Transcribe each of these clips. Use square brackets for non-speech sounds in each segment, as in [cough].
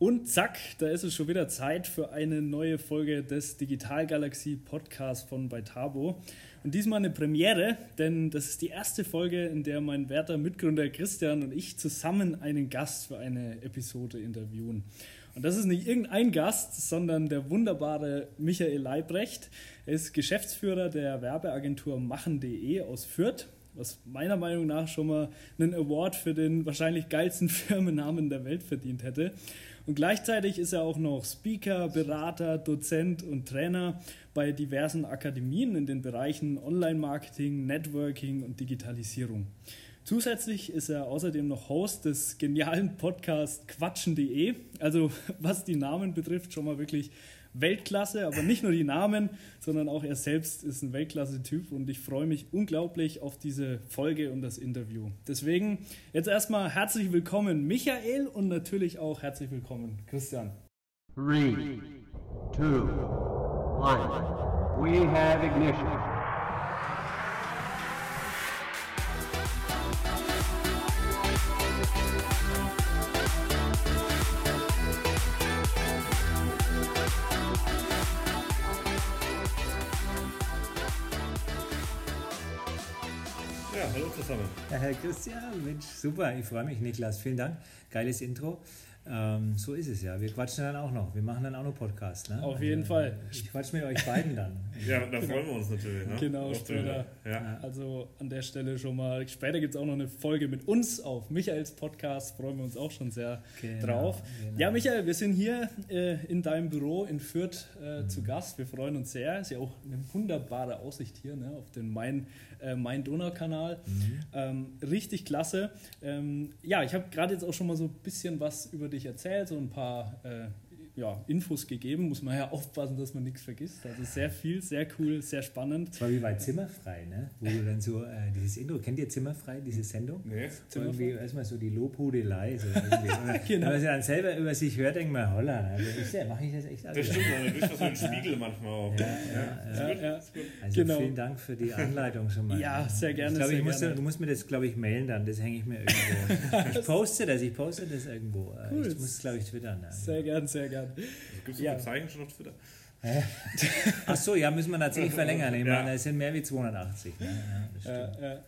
Und zack, da ist es schon wieder Zeit für eine neue Folge des Digitalgalaxie Podcasts von Beitabo. Und diesmal eine Premiere, denn das ist die erste Folge, in der mein werter Mitgründer Christian und ich zusammen einen Gast für eine Episode interviewen. Und das ist nicht irgendein Gast, sondern der wunderbare Michael Leibrecht. Er ist Geschäftsführer der Werbeagentur machen.de aus Fürth was meiner Meinung nach schon mal einen Award für den wahrscheinlich geilsten [laughs] Firmennamen der Welt verdient hätte. Und gleichzeitig ist er auch noch Speaker, Berater, Dozent und Trainer bei diversen Akademien in den Bereichen Online-Marketing, Networking und Digitalisierung. Zusätzlich ist er außerdem noch Host des genialen Podcasts Quatschen.de. Also was die Namen betrifft, schon mal wirklich Weltklasse, aber nicht nur die Namen, sondern auch er selbst ist ein Weltklasse-Typ und ich freue mich unglaublich auf diese Folge und das Interview. Deswegen jetzt erstmal herzlich willkommen Michael und natürlich auch herzlich willkommen Christian. 3, 2, 1, we have ignition. Herr Christian, Mensch, super, ich freue mich, Niklas, vielen Dank. Geiles Intro. Ähm, so ist es ja. Wir quatschen dann auch noch. Wir machen dann auch noch Podcast. Ne? Auf jeden also, Fall. Ich quatsche mit euch beiden dann. [laughs] ja, da freuen wir uns natürlich. Ne? Genau, später. Ja. Also an der Stelle schon mal. Später gibt es auch noch eine Folge mit uns auf Michaels Podcast. Freuen wir uns auch schon sehr genau, drauf. Genau. Ja, Michael, wir sind hier äh, in deinem Büro in Fürth äh, mhm. zu Gast. Wir freuen uns sehr. Ist ja auch eine wunderbare Aussicht hier ne, auf den Main, äh, Main-Donau-Kanal. Mhm. Ähm, richtig klasse. Ähm, ja, ich habe gerade jetzt auch schon mal so ein bisschen was über dich erzählt, so ein paar äh, ja, Infos gegeben. Muss man ja aufpassen, dass man nichts vergisst. Also sehr viel, sehr cool, sehr spannend. Das war wie bei Zimmerfrei, ne? wo du dann so äh, dieses Intro, kennt ihr Zimmerfrei, diese Sendung? Nee. Zimmerfrei. Irgendwie erstmal so die Lobhudelei. So [laughs] genau. Wenn man sie dann selber über sich hört, denkt man, holla, also ich, mache ich das echt alles. Das stimmt, man bist so ein Spiegel manchmal auch. Ja, ja, ja, ja. Also genau. vielen Dank für die Anleitung schon mal. Ja, sehr gerne. Ich glaube, ich muss, du musst mir das, glaube ich, mailen dann, das hänge ich mir [laughs] irgendwo. ich poste das, ich poste das irgendwo. Cool. Ich muss, glaube ich, twittern. Sehr gerne, sehr gerne. Gibt es ja. Zeichen schon auf Twitter? Ach so, ja, müssen wir natürlich [laughs] verlängern. Ich meine, es sind mehr wie 280. Ne? Ja, ja,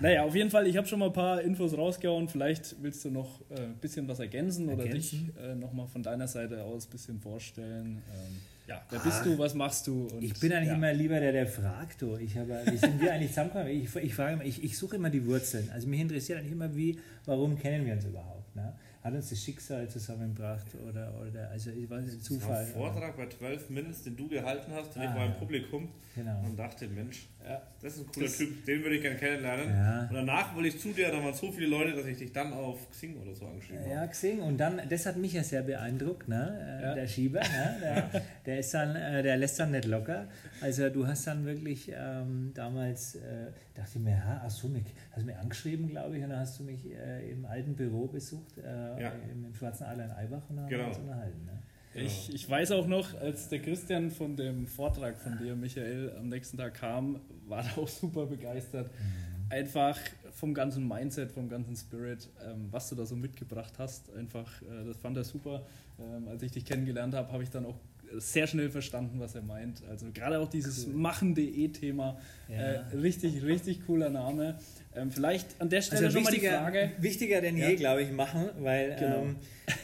naja, auf jeden Fall, ich habe schon mal ein paar Infos rausgehauen. Vielleicht willst du noch äh, ein bisschen was ergänzen, ergänzen? oder dich äh, nochmal von deiner Seite aus ein bisschen vorstellen. Ähm, ja, wer bist ah, du, was machst du? Und, ich bin eigentlich ja. immer lieber der, der fragt. Du. Ich habe, wie sind wir eigentlich zusammengekommen? Ich, ich, frage immer, ich, ich suche immer die Wurzeln. Also mich interessiert eigentlich immer, wie, warum kennen wir uns überhaupt? Ne? Hat uns das Schicksal zusammengebracht oder, oder also ich weiß nicht, Zufall. Ein Vortrag bei 12 Minutes, den du gehalten hast, und ah, ich war im Publikum genau. und dachte, Mensch, ja, das ist ein cooler das, Typ, den würde ich gerne kennenlernen. Ja. Und danach wollte ich zu dir, da waren so viele Leute, dass ich dich dann auf Xing oder so angeschrieben habe. Ja, Xing und dann, das hat mich ja sehr beeindruckt, ne? Ja. der Schieber, ne? der, der, ist dann, äh, der lässt dann nicht locker. Also du hast dann wirklich ähm, damals, äh, dachte ich mir, ja, ach so, mich, hast du mich angeschrieben, glaube ich, und dann hast du mich äh, im alten Büro besucht, äh, ja. im, Schwarzen Adler in Eibach und dann genau. haben wir uns unterhalten. Ne? Ich, ich weiß auch noch, als der Christian von dem Vortrag von dir, Michael, am nächsten Tag kam, war er auch super begeistert. Mhm. Einfach vom ganzen Mindset, vom ganzen Spirit, ähm, was du da so mitgebracht hast. Einfach, äh, das fand er super. Ähm, als ich dich kennengelernt habe, habe ich dann auch sehr schnell verstanden, was er meint. Also gerade auch dieses cool. Machen.de-Thema, ja. äh, richtig, richtig cooler Name. Ähm, vielleicht an der Stelle also schon mal die Frage. Wichtiger denn je, glaube ich, machen, weil genau. ähm,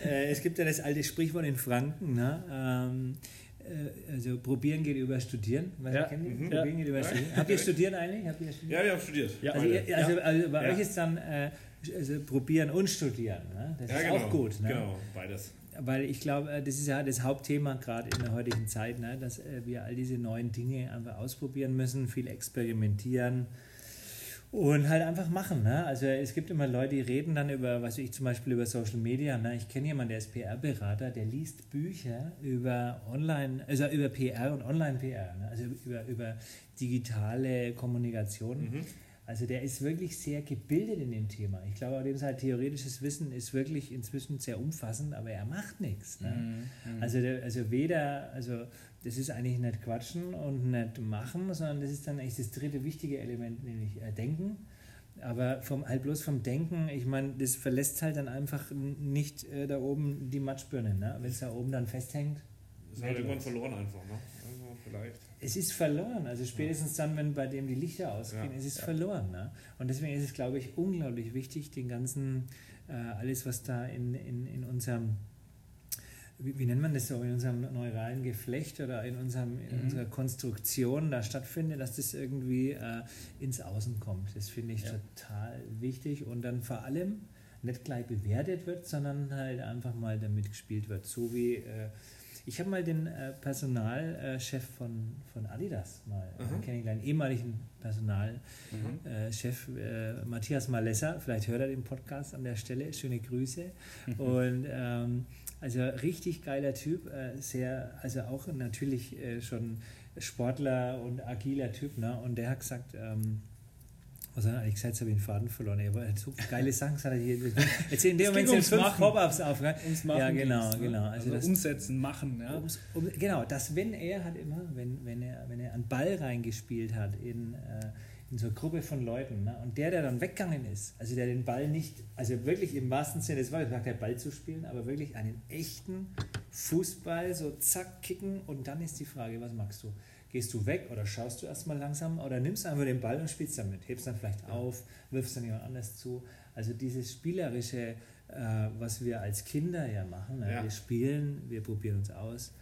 äh, es gibt ja das alte Sprichwort in Franken, ne? Ähm, äh, also probieren geht über studieren. Was ja. kennt ihr? Mhm. Probieren ja. geht über studieren. Habt ihr studiert eigentlich? Habt ihr studiert? Ja, wir haben studiert. Ja. Also, ihr, also, also, bei euch ist dann äh, also probieren und studieren. Ne? Das ist genau. auch gut. Ne? Genau, beides weil ich glaube, äh, das ist ja das Hauptthema gerade in der heutigen Zeit, ne? dass äh, wir all diese neuen Dinge einfach ausprobieren müssen, viel experimentieren und halt einfach machen. Ne? Also es gibt immer Leute, die reden dann über, was ich zum Beispiel über Social Media. Ne? Ich kenne jemanden, der ist PR-Berater, der liest Bücher über Online, also über PR und Online-PR, ne? also über, über digitale Kommunikation. Mhm. Also der ist wirklich sehr gebildet in dem Thema. Ich glaube, dem sein theoretisches Wissen ist wirklich inzwischen sehr umfassend, aber er macht nichts. Ne? Mhm. mhm. Also, der, also weder, also das ist eigentlich nicht quatschen und nicht machen, sondern das ist dann eigentlich das dritte wichtige Element, nämlich äh, denken. Aber vom, halt bloß vom Denken, ich meine, das verlässt halt dann einfach nicht äh, da oben die Matschbirne. Ne? Wenn es da oben dann festhängt. Ist halt irgendwann verloren einfach, ne? Also vielleicht. Es ist verloren. Also spätestens dann, wenn bei dem die Lichter ausgehen, ja. es ist ja. verloren. Ne? Und deswegen ist es, glaube ich, unglaublich wichtig, den ganzen, äh, alles, was da in, in, in unserem wie, wie, nennt man das so, in unserem neuralen Geflecht oder in, unserem, in mhm. unserer Konstruktion da stattfindet, dass das irgendwie äh, ins Außen kommt. Das finde ich ja. total wichtig und dann vor allem nicht gleich bewertet wird, sondern halt einfach mal damit gespielt wird. So wie äh, ich habe mal den äh, Personalchef von, von Adidas mal mhm. kennengelernt, ehemaligen Personalchef mhm. äh, Matthias Malessa, vielleicht hört er den Podcast an der Stelle, schöne Grüße. Mhm. [laughs] Und ähm, also richtig geiler Typ, äh, sehr, also auch natürlich äh, schon Sportler und agiler Typ, ne? Und der hat gesagt, ähm, was hat er eigentlich gesagt? Habe ich den Faden verloren. Er hat so geile Sachen gesagt. Jetzt in dem Moment sind fünf Pop-Ups auf. Ums machen ja, genau, ne? genau. Also, also das, umsetzen, machen. Ja. Ums, um, genau, das, wenn er hat immer, wenn, wenn, er, wenn er einen Ball reingespielt hat in, äh, in so eine Gruppe von Leuten. Ne? Und der, der dann weggegangen ist, also der den Ball nicht, also wirklich im wahrsten Sinne des Wortes, der Ball zu spielen, aber wirklich einen echten Fußball, so zack, kicken und dann ist die Frage, was machst du? Gehst du weg oder schaust du erstmal langsam oder nimmst einfach den Ball und spielst damit, hebst dann vielleicht auf, wirfst dann jemand anders zu. Also dieses spielerische, äh, was wir als Kinder ja machen, ne? ja. wir spielen, wir probieren uns aus,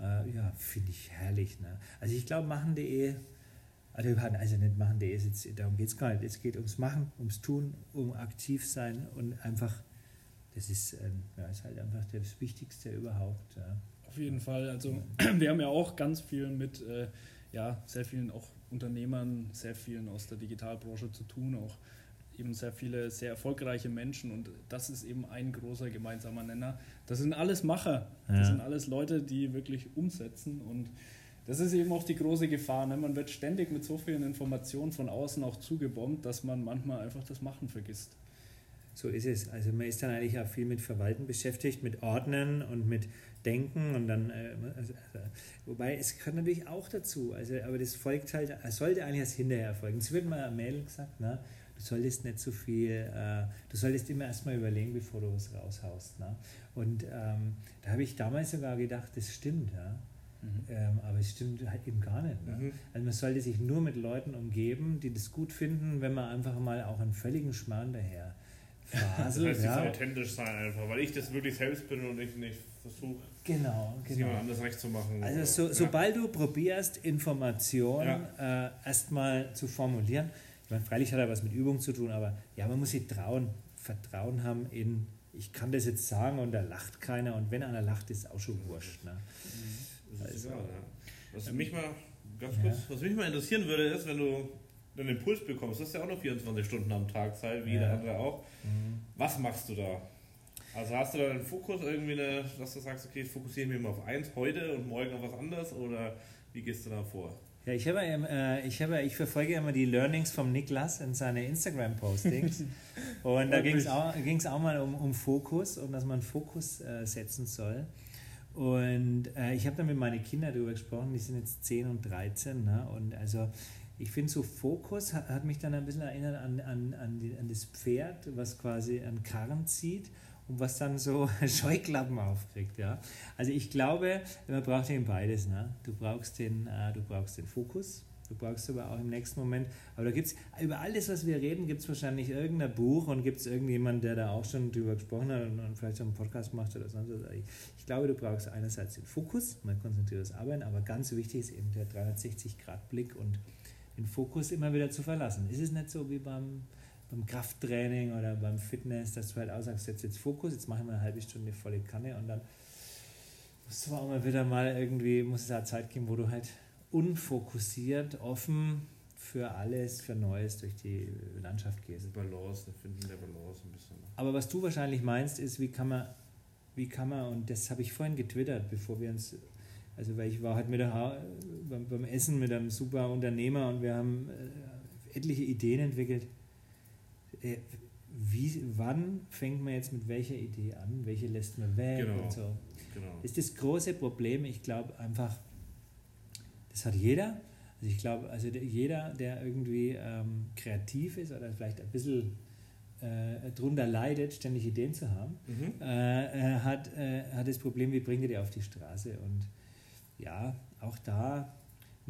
äh, ja, finde ich herrlich. Ne? Also ich glaube, machen.de also, also nicht machen, der ist jetzt, darum geht es gar nicht. Es geht ums Machen, ums Tun, um aktiv sein und einfach, das ist, ähm, ja, ist halt einfach das Wichtigste überhaupt. Ja. Auf jeden Fall. Also [clears throat] wir haben ja auch ganz viel mit äh, ja, sehr vielen auch Unternehmern, sehr vielen aus der Digitalbranche zu tun, auch eben sehr viele sehr erfolgreiche Menschen und das ist eben ein großer gemeinsamer Nenner. Das sind alles Macher, das sind alles Leute, die wirklich umsetzen und das ist eben auch die große Gefahr. Ne? Man wird ständig mit so vielen Informationen von außen auch zugebombt, dass man manchmal einfach das Machen vergisst. So ist es. Also man ist dann eigentlich auch viel mit Verwalten beschäftigt, mit Ordnen und mit Denken und dann, äh, also, also, wobei es gehört natürlich auch dazu, also, aber das folgt halt, es sollte eigentlich erst hinterher folgen. Es wird mal am Mail gesagt, ne? du solltest nicht so viel, äh, du solltest immer erstmal überlegen, bevor du was raushaust. Ne? Und ähm, da habe ich damals sogar gedacht, das stimmt. Ja? Mhm. Ähm, aber es stimmt halt eben gar nicht. Ne? Mhm. Also man sollte sich nur mit Leuten umgeben, die das gut finden, wenn man einfach mal auch einen völligen Schmarrn daher [laughs] faselt. Das heißt, ja. authentisch sein einfach, weil ich das wirklich selbst bin und ich nicht versuche, genau, genau. jemand anders recht zu machen. Also so, ja. sobald du probierst, Informationen ja. äh, erstmal zu formulieren, ich meine, freilich hat er was mit Übung zu tun, aber ja, man muss sich trauen, Vertrauen haben in, ich kann das jetzt sagen und da lacht keiner und wenn einer lacht, ist es auch schon wurscht. Ne? Das ist egal, ja. Was mich mal ganz kurz, was mich mal interessieren würde, ist, wenn du einen Impuls bekommst, das ist ja auch noch 24 Stunden am Tag Zeit, wie jeder andere auch. Mhm. Was machst du da? Also hast du da einen Fokus irgendwie, eine, dass du sagst, okay, ich fokussiere mich mal auf eins heute und morgen auf was anderes oder wie gehst du da vor? Ja, ich, habe, äh, ich, habe, ich verfolge immer die Learnings vom Niklas in seine Instagram-Postings. [laughs] und da ging es auch, auch mal um, um Fokus und dass man Fokus äh, setzen soll. Und äh, ich habe dann mit meinen Kindern darüber gesprochen, die sind jetzt 10 und 13. Ne? Und also ich finde so Fokus hat, hat, mich dann ein bisschen erinnert an, an, an, die, an das Pferd, was quasi an Karren zieht und was dann so [laughs] Scheuklappen aufkriegt. Ja? Also ich glaube, man braucht eben beides. Ne? Du, brauchst den, äh, du brauchst den Fokus, Du brauchst aber auch im nächsten Moment. Aber da gibt es, über alles, was wir reden, gibt es wahrscheinlich irgendein Buch und gibt es irgendjemand, der da auch schon drüber gesprochen hat und, und vielleicht einen Podcast macht oder sonst was. Ich, ich, glaube, du brauchst einerseits den Fokus, man konzentriert das Arbeiten, aber ganz wichtig ist eben der 360-Grad-Blick und den Fokus immer wieder zu verlassen. Ist es nicht so wie beim, beim Krafttraining oder beim Fitness, dass du halt auch sagst, jetzt, jetzt Fokus, jetzt machen wir eine halbe Stunde volle Kanne und dann musst du auch mal wieder mal irgendwie, muss es da Zeit geben, wo du halt unfokussiert, offen für alles, für Neues durch die Landschaft gehst. Balance, der Finden der Balance ein bisschen. Aber was du wahrscheinlich meinst, ist, wie kann man, wie kann man, und das habe ich vorhin getwittert, bevor wir uns, also weil ich war halt mit der, beim, beim Essen mit einem super Unternehmer und wir haben äh, etliche Ideen entwickelt. Äh, wie, wann fängt man jetzt mit welcher Idee an? Welche lässt man weg genau. und so? Genau. Das ist das große Problem. Ich glaube einfach, das hat jeder. Also ich glaube, also jeder, der irgendwie ähm, kreativ ist oder vielleicht ein bisschen äh, drunter leidet, ständig Ideen zu haben, mhm. äh, hat, äh, hat das Problem, wie bringt er die auf die Straße? Und ja, auch da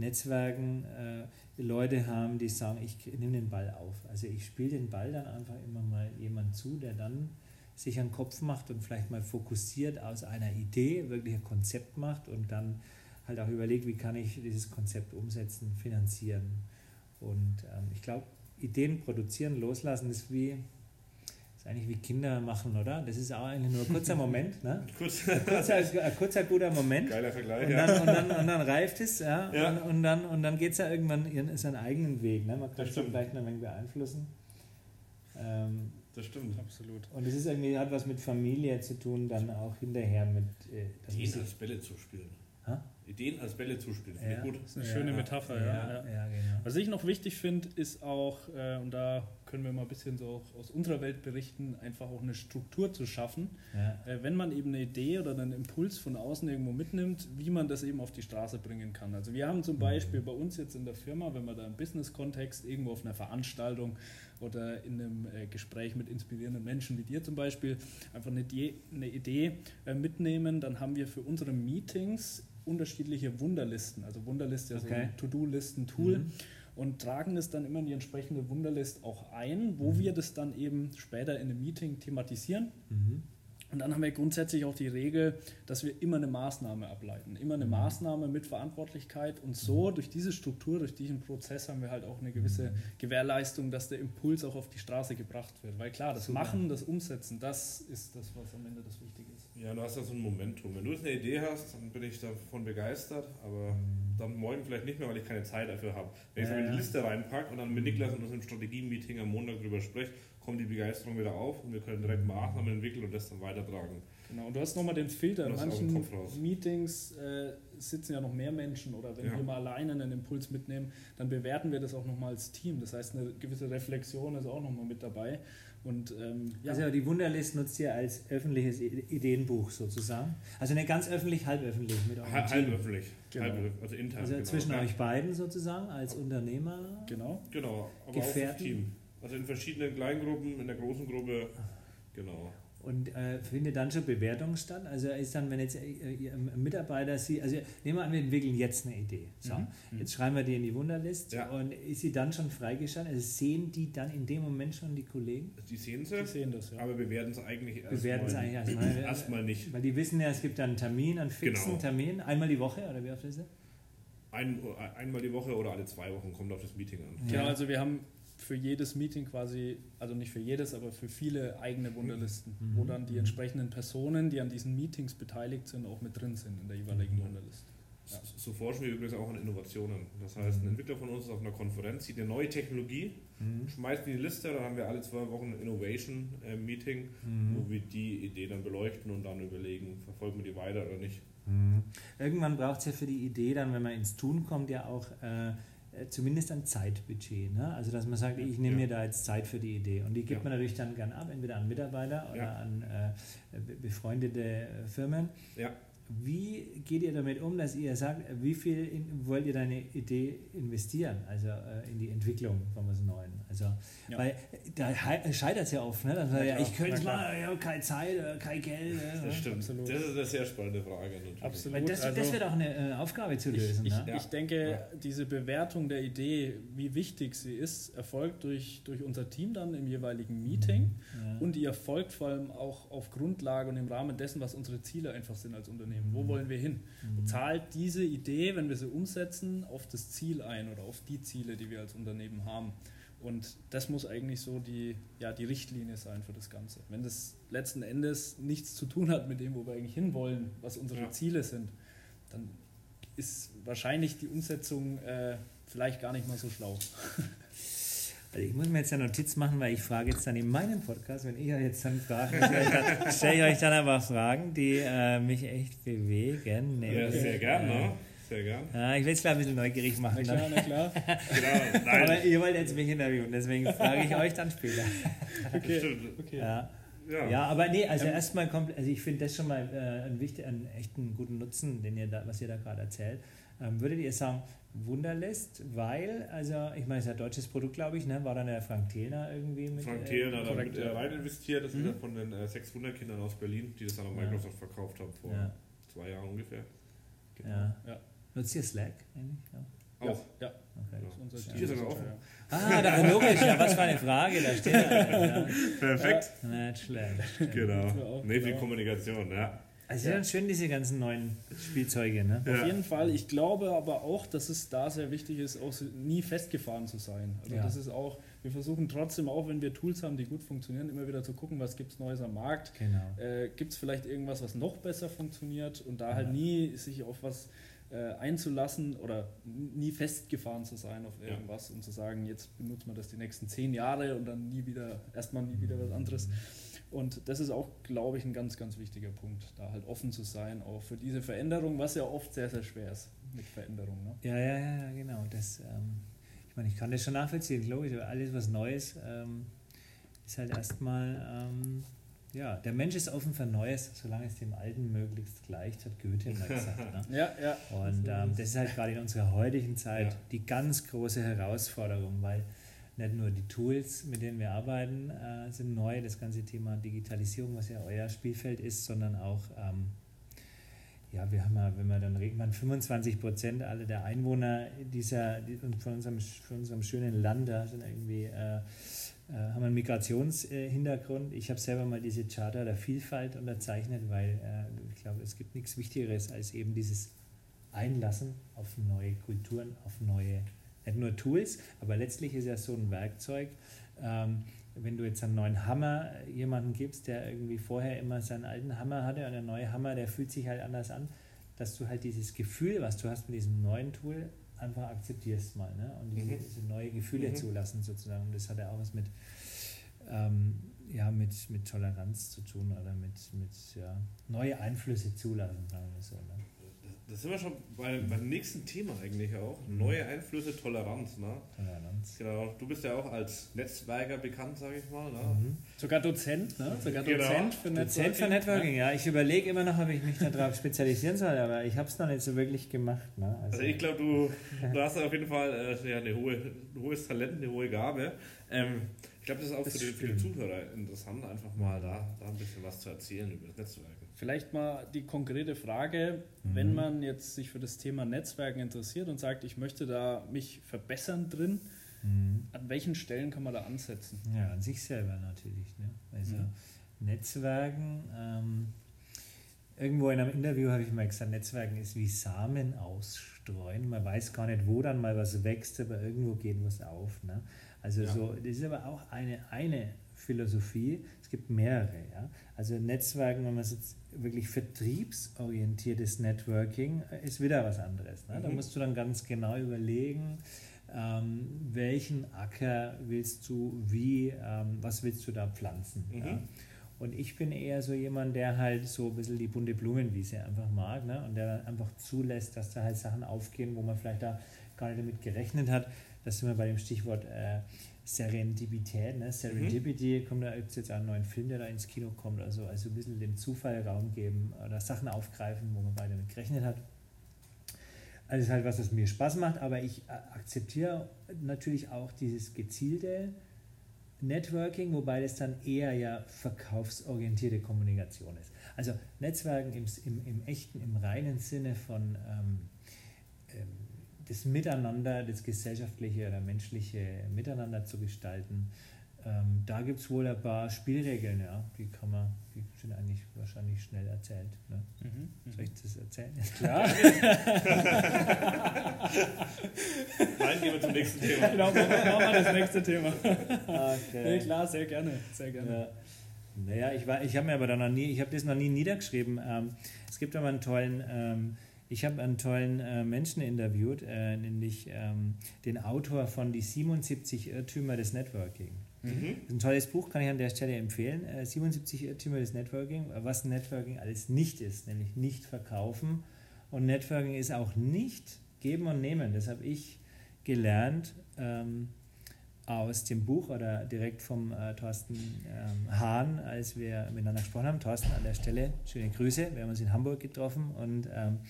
Netzwerken äh, Leute haben, die sagen, ich nehme den Ball auf. Also ich spiele den Ball dann einfach immer mal jemand zu, der dann sich einen Kopf macht und vielleicht mal fokussiert aus einer Idee wirklich ein Konzept macht und dann halt auch überlegt, wie kann ich dieses Konzept umsetzen, finanzieren. Und ähm, ich glaube, Ideen produzieren, loslassen ist wie ist eigentlich wie Kinder machen, oder? Das ist auch eigentlich nur ein kurzer Moment. Ne? [laughs] Kurz. Ein, kurzer, ein kurzer, guter Moment. Geiler Vergleich, und dann, ja. Und dann, und dann reift es, ja. ja. Und, und, dann, und dann geht es ja irgendwann seinen eigenen Weg. Ne? Man kann es vielleicht noch ein wenig beeinflussen. Ähm, das stimmt. Absolut. Und es ist irgendwie, hat was mit Familie zu tun, dann auch hinterher mit. Äh, Die als Bälle zu spielen. Ha? Ideen als Bälle zuspielen. Finde ja. gut. Das ist eine ja, schöne Metapher, ja. ja. ja genau. Was ich noch wichtig finde, ist auch, äh, und da können wir mal ein bisschen so auch aus unserer Welt berichten, einfach auch eine Struktur zu schaffen. Äh, wenn man eben eine Idee oder einen Impuls von außen irgendwo mitnimmt, wie man das eben auf die Straße bringen kann. Also wir haben zum mhm. Beispiel bei uns jetzt in der Firma, wenn wir da im Business-Kontext irgendwo auf einer Veranstaltung oder in einem äh, Gespräch mit inspirierenden Menschen wie dir zum Beispiel einfach eine Idee, eine Idee äh, mitnehmen, dann haben wir für unsere Meetings unterschiedliche Wunderlisten. Also Wunderliste ist okay. so ein To-Do-Listen-Tool. Mhm. Und tragen es dann immer in die entsprechende Wunderlist auch ein, wo mhm. wir das dann eben später in einem Meeting thematisieren. Mhm. Und dann haben wir grundsätzlich auch die Regel, dass wir immer eine Maßnahme ableiten. Immer eine mhm. Maßnahme mit Verantwortlichkeit. Und so, mhm. durch diese Struktur, durch diesen Prozess, haben wir halt auch eine gewisse mhm. Gewährleistung, dass der Impuls auch auf die Straße gebracht wird. Weil klar, das. Machen, das Umsetzen, das ist das, was am Ende das Wichtige ist. Ja, du hast ja so ein Momentum. Wenn du jetzt eine Idee hast, dann bin ich davon begeistert, aber dann morgen vielleicht nicht mehr, weil ich keine Zeit dafür habe. Wenn ich es in die Liste reinpacke und dann mit Niklas und uns im Strategie-Meeting am Montag darüber spreche, kommt die Begeisterung wieder auf und wir können direkt Maßnahmen entwickeln und das dann weitertragen. Genau, und du hast nochmal den Filter. In manchen Meetings äh, sitzen ja noch mehr Menschen oder wenn ja. wir mal alleine einen Impuls mitnehmen, dann bewerten wir das auch nochmal als Team. Das heißt, eine gewisse Reflexion ist auch nochmal mit dabei. Und, ähm, ja. Also die Wunderlist nutzt ihr als öffentliches Ideenbuch sozusagen. Also nicht ganz öffentlich, halböffentlich mit eurem Halb, Halböffentlich, genau. halb, also intern. Also genau. zwischen euch beiden sozusagen als Unternehmer. Genau. Genau, aber Gefährten. auch Team. Also in verschiedenen Kleingruppen, in der großen Gruppe, genau. Und äh, findet dann schon Bewertung statt? Also ist dann, wenn jetzt äh, Ihr Mitarbeiter Sie, also nehmen wir an, wir entwickeln jetzt eine Idee. So, mhm. mhm. jetzt schreiben wir die in die Wunderlist ja. und ist sie dann schon freigeschaltet? Also sehen die dann in dem Moment schon die Kollegen? Die sehen sie, die sehen das, ja. aber bewerten es eigentlich erstmal erstmal, erstmal nicht. Weil die wissen ja, es gibt dann einen Termin, einen fixen genau. Termin, einmal die Woche oder wie oft ist es? Ein, einmal die Woche oder alle zwei Wochen kommt auf das Meeting an. Ja, also wir haben für jedes Meeting quasi, also nicht für jedes, aber für viele eigene Wunderlisten, mhm. wo dann die entsprechenden Personen, die an diesen Meetings beteiligt sind, auch mit drin sind in der jeweiligen mhm. Wunderliste. Ja. So forschen wir übrigens auch an Innovationen. Das heißt, ein Entwickler von uns ist auf einer Konferenz, sieht eine neue Technologie, mhm. schmeißt in die Liste, dann haben wir alle zwei Wochen ein Innovation-Meeting, mhm. wo wir die Idee dann beleuchten und dann überlegen, verfolgen wir die weiter oder nicht. Mhm. Irgendwann braucht es ja für die Idee dann, wenn man ins Tun kommt, ja auch äh, äh, zumindest ein Zeitbudget. Ne? Also dass man sagt, ich nehme ja. mir da jetzt Zeit für die Idee. Und die gibt ja. man natürlich dann gern ab, entweder an Mitarbeiter oder ja. an äh, befreundete Firmen. Ja. Wie geht ihr damit um, dass ihr sagt, wie viel in, wollt ihr deine Idee investieren, also äh, in die Entwicklung von was Neuem? Also, ja. weil da scheitert es ja oft, ne? Dann ja, ich könnte mal, ich habe keine Zeit, äh, kein Geld. Das ne? stimmt. Absolut. Das ist eine sehr spannende Frage. Natürlich. Absolut. Weil das, also, das wird auch eine äh, Aufgabe zu lösen. Ich, ne? ich, ich denke, diese Bewertung der Idee, wie wichtig sie ist, erfolgt durch, durch unser Team dann im jeweiligen Meeting mhm. und die erfolgt vor allem auch auf Grundlage und im Rahmen dessen, was unsere Ziele einfach sind als Unternehmen. Unternehmen. Wo wollen wir hin? Mhm. Zahlt diese Idee, wenn wir sie umsetzen, auf das Ziel ein oder auf die Ziele, die wir als Unternehmen haben? Und das muss eigentlich so die, ja, die Richtlinie sein für das Ganze. Wenn das letzten Endes nichts zu tun hat mit dem, wo wir eigentlich hinwollen, was unsere ja. Ziele sind, dann ist wahrscheinlich die Umsetzung äh, vielleicht gar nicht mal so schlau. [laughs] Also ich muss mir jetzt eine Notiz machen, weil ich frage jetzt dann in meinem Podcast, wenn ihr jetzt dann fragt, stelle ich euch dann aber Fragen, die äh, mich echt bewegen. Ja, sehr gern, ne? Sehr gern. Ja, ich will es klar ein bisschen neugierig machen. Na klar, na klar. [laughs] genau, aber ihr wollt jetzt mich interviewen, deswegen frage ich euch dann später. [laughs] Okay, okay. Ja. ja. ja, aber nee, also ähm, erstmal kommt, also ich finde das schon mal äh, einen, wichtig, einen echten guten Nutzen, den ihr da, was ihr da gerade erzählt. Ähm, würdet ihr sagen, Wunderlist, weil, also ich meine, es ist ein deutsches Produkt, glaube ich, ne? war dann der Frank Thälner irgendwie mit. Frank äh, hat mit äh, rein investiert, das mhm. ist ja von den äh, sechs Wunderkindern aus Berlin, die das dann an Microsoft ja. verkauft haben vor ja. zwei Jahren ungefähr. Genau. Ja. ja. Nutzt ihr Slack eigentlich? Ja. Auch. Ja. Okay. Ja. Das ist ist sogar offen. Ah, da, logisch, ja, was für eine Frage, da steht ja. [laughs] Perfekt. Ja, nicht schlecht. Genau. Nee, viel Kommunikation, ja. Also ja. schön, diese ganzen neuen Spielzeuge. Ne? Auf jeden Fall. Ich glaube aber auch, dass es da sehr wichtig ist, auch nie festgefahren zu sein. Also ja. das ist auch, wir versuchen trotzdem auch, wenn wir Tools haben, die gut funktionieren, immer wieder zu gucken, was gibt es Neues am Markt. Genau. Äh, gibt es vielleicht irgendwas, was noch besser funktioniert und da halt nie sich auf was äh, einzulassen oder nie festgefahren zu sein auf irgendwas ja. und zu sagen, jetzt benutzt man das die nächsten zehn Jahre und dann nie wieder, erstmal nie wieder was anderes. Und das ist auch, glaube ich, ein ganz, ganz wichtiger Punkt, da halt offen zu sein, auch für diese Veränderung, was ja oft sehr, sehr schwer ist mit Veränderung. Ne? Ja, ja, ja, genau. Das, ähm, ich meine, ich kann das schon nachvollziehen, logisch, alles was Neues ähm, ist halt erstmal, ähm, ja, der Mensch ist offen für Neues, solange es dem Alten möglichst gleicht, hat Goethe immer gesagt. Ne? [laughs] ja, ja. Und ähm, das ist halt gerade in unserer heutigen Zeit ja. die ganz große Herausforderung, weil nicht nur die Tools, mit denen wir arbeiten, äh, sind neu, das ganze Thema Digitalisierung, was ja euer Spielfeld ist, sondern auch, ähm, ja, wir haben ja, wenn man dann redet, man 25 Prozent aller der Einwohner dieser, von unserem, von unserem schönen Land, da sind irgendwie, äh, äh, haben einen Migrationshintergrund. ich habe selber mal diese Charta der Vielfalt unterzeichnet, weil äh, ich glaube, es gibt nichts Wichtigeres als eben dieses Einlassen auf neue Kulturen, auf neue nicht nur Tools, aber letztlich ist ja so ein Werkzeug. Ähm, wenn du jetzt einen neuen Hammer jemandem gibst, der irgendwie vorher immer seinen alten Hammer hatte und der neue Hammer, der fühlt sich halt anders an, dass du halt dieses Gefühl, was du hast mit diesem neuen Tool, einfach akzeptierst mal ne? und diese, mhm. diese neue Gefühle mhm. zulassen sozusagen. Und das hat ja auch was mit, ähm, ja, mit, mit Toleranz zu tun oder mit, mit ja, neue Einflüsse zulassen, sagen wir so. Ne? Da sind wir schon bei, beim nächsten Thema eigentlich auch. Neue Einflüsse, Toleranz. Ne? Toleranz. Genau. Du bist ja auch als Netzwerker bekannt, sage ich mal. Ne? Mhm. Sogar Dozent, ne? Sogar genau. Dozent für Networking. Dozent für Networking, ja. Ich überlege immer noch, ob ich mich darauf spezialisieren soll, aber ich habe es noch nicht so wirklich gemacht. Ne? Also, also ich glaube, du, du hast auf jeden Fall äh, ja, eine hohe, ein hohes Talent, eine hohe Gabe. Ähm, ich glaube, das ist auch das für, die, für, die, Zuhörer interessant, einfach mal da, da ein bisschen was zu erzählen über das Netzwerk. Vielleicht mal die konkrete Frage, mhm. wenn man jetzt sich für das Thema Netzwerken interessiert und sagt, ich möchte da mich verbessern drin, mhm. an welchen Stellen kann man da ansetzen? Ja, an sich selber natürlich. Ne? Also mhm. Netzwerken, ähm, irgendwo in einem Interview habe ich mal gesagt, Netzwerken ist wie Samen ausstreuen. Man weiß gar nicht, wo dann mal was wächst, aber irgendwo geht was auf. Ne? Also ja. so, das ist aber auch eine, eine Philosophie. Es gibt mehrere. Ja? Also Netzwerken, wenn man es jetzt wirklich vertriebsorientiertes Networking äh, ist wieder was anderes. Ne? Da mhm. musst du dann ganz genau überlegen, ähm, welchen Acker willst du, wie, ähm, was willst du da pflanzen. Mhm. Ja? Und ich bin eher so jemand, der halt so ein bisschen die bunte Blumenwiese einfach mag ne? und der einfach zulässt, dass da halt Sachen aufgehen, wo man vielleicht da gar nicht damit gerechnet hat. Das sind wir bei dem Stichwort äh, Serendipität. Ne? Serendipity, mhm. kommt da gibt jetzt einen neuen Film, der da ins Kino kommt, also, also ein bisschen dem Zufall Raum geben oder Sachen aufgreifen, wo man beide mit gerechnet hat. Also ist halt was, was mir Spaß macht, aber ich äh, akzeptiere natürlich auch dieses gezielte Networking, wobei das dann eher ja verkaufsorientierte Kommunikation ist. Also Netzwerken im, im, im echten, im reinen Sinne von ähm, das Miteinander, das gesellschaftliche oder menschliche Miteinander zu gestalten. Ähm, da gibt es wohl ein paar Spielregeln, ja, die kann man, die sind eigentlich wahrscheinlich schnell erzählt. Ne? Mhm, mhm. Soll ich das erzählen? Ist klar. [laughs] Nein, gehen wir zum nächsten Thema. Genau, machen wir das nächste Thema. Okay. Nee, klar, sehr gerne, sehr gerne. Ja. Naja, ich, ich habe mir aber da noch nie, ich habe das noch nie niedergeschrieben. Ähm, es gibt aber einen tollen ähm, ich habe einen tollen äh, Menschen interviewt, äh, nämlich ähm, den Autor von Die 77 Irrtümer des Networking. Mhm. ein tolles Buch, kann ich an der Stelle empfehlen. Äh, 77 Irrtümer des Networking, was Networking alles nicht ist, nämlich nicht verkaufen. Und Networking ist auch nicht geben und nehmen. Das habe ich gelernt. Ähm, aus dem Buch oder direkt vom äh, Thorsten ähm, Hahn, als wir miteinander gesprochen haben. Thorsten an der Stelle, schöne Grüße. Wir haben uns in Hamburg getroffen und ähm,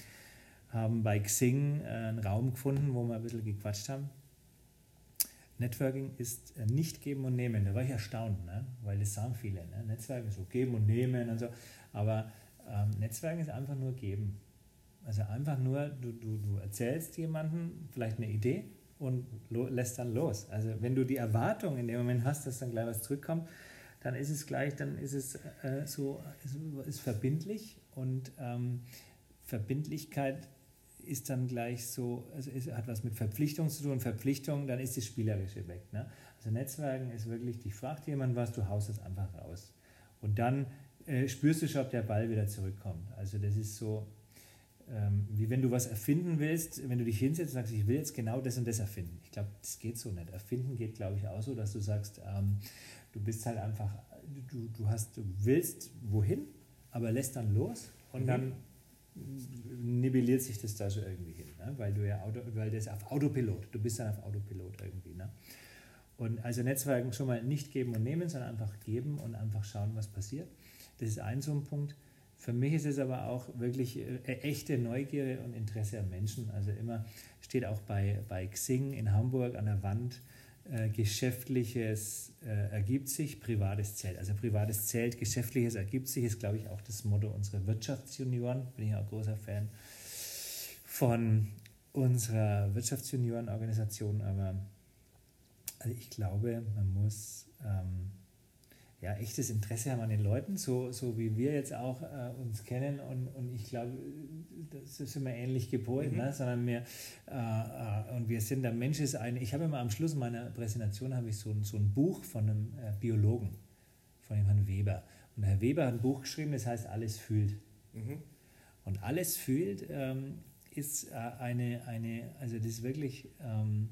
haben bei Xing äh, einen Raum gefunden, wo wir ein bisschen gequatscht haben. Networking ist äh, nicht geben und nehmen. Da war ich erstaunt, ne? weil das sagen viele. Ne? Netzwerken ist so geben und nehmen und so. Aber ähm, Netzwerken ist einfach nur geben. Also einfach nur, du, du, du erzählst jemandem vielleicht eine Idee und lässt dann los. Also wenn du die Erwartung in dem Moment hast, dass dann gleich was zurückkommt, dann ist es gleich, dann ist es äh, so, ist, ist verbindlich und ähm, Verbindlichkeit ist dann gleich so, also es hat was mit Verpflichtung zu tun. Verpflichtung, dann ist das Spielerische weg. Ne? Also Netzwerken ist wirklich, dich fragt jemand was, du haust es einfach raus. Und dann äh, spürst du schon, ob der Ball wieder zurückkommt. Also das ist so, ähm, wie wenn du was erfinden willst, wenn du dich hinsetzt und sagst, ich will jetzt genau das und das erfinden. Ich glaube, das geht so nicht. Erfinden geht, glaube ich, auch so, dass du sagst, ähm, du bist halt einfach, du, du hast, du willst wohin, aber lässt dann los und mhm. dann nivelliert sich das da so irgendwie hin, ne? weil du ja Auto, weil das auf Autopilot, du bist dann auf Autopilot irgendwie. Ne? Und also Netzwerken schon mal nicht geben und nehmen, sondern einfach geben und einfach schauen, was passiert. Das ist ein so ein Punkt. Für mich ist es aber auch wirklich äh, echte Neugierde und Interesse am Menschen. Also immer steht auch bei, bei Xing in Hamburg an der Wand, äh, Geschäftliches äh, ergibt sich, Privates zählt. Also Privates zählt, Geschäftliches ergibt sich, ist glaube ich auch das Motto unserer Wirtschaftsjunioren. Bin ich auch großer Fan von unserer Wirtschaftsjuniorenorganisation. Aber also ich glaube, man muss ähm, ja, echtes Interesse haben an den Leuten, so, so wie wir jetzt auch äh, uns kennen. Und, und ich glaube, das ist immer ähnlich gepolt, mhm. ne? sondern wir, äh, äh, und wir sind, der Mensch ist ein, ich habe immer am Schluss meiner Präsentation habe ich so, so ein Buch von einem äh, Biologen, von dem Herrn Weber. Und Herr Weber hat ein Buch geschrieben, das heißt Alles fühlt. Mhm. Und Alles fühlt ähm, ist äh, eine, eine, also das ist wirklich... Ähm,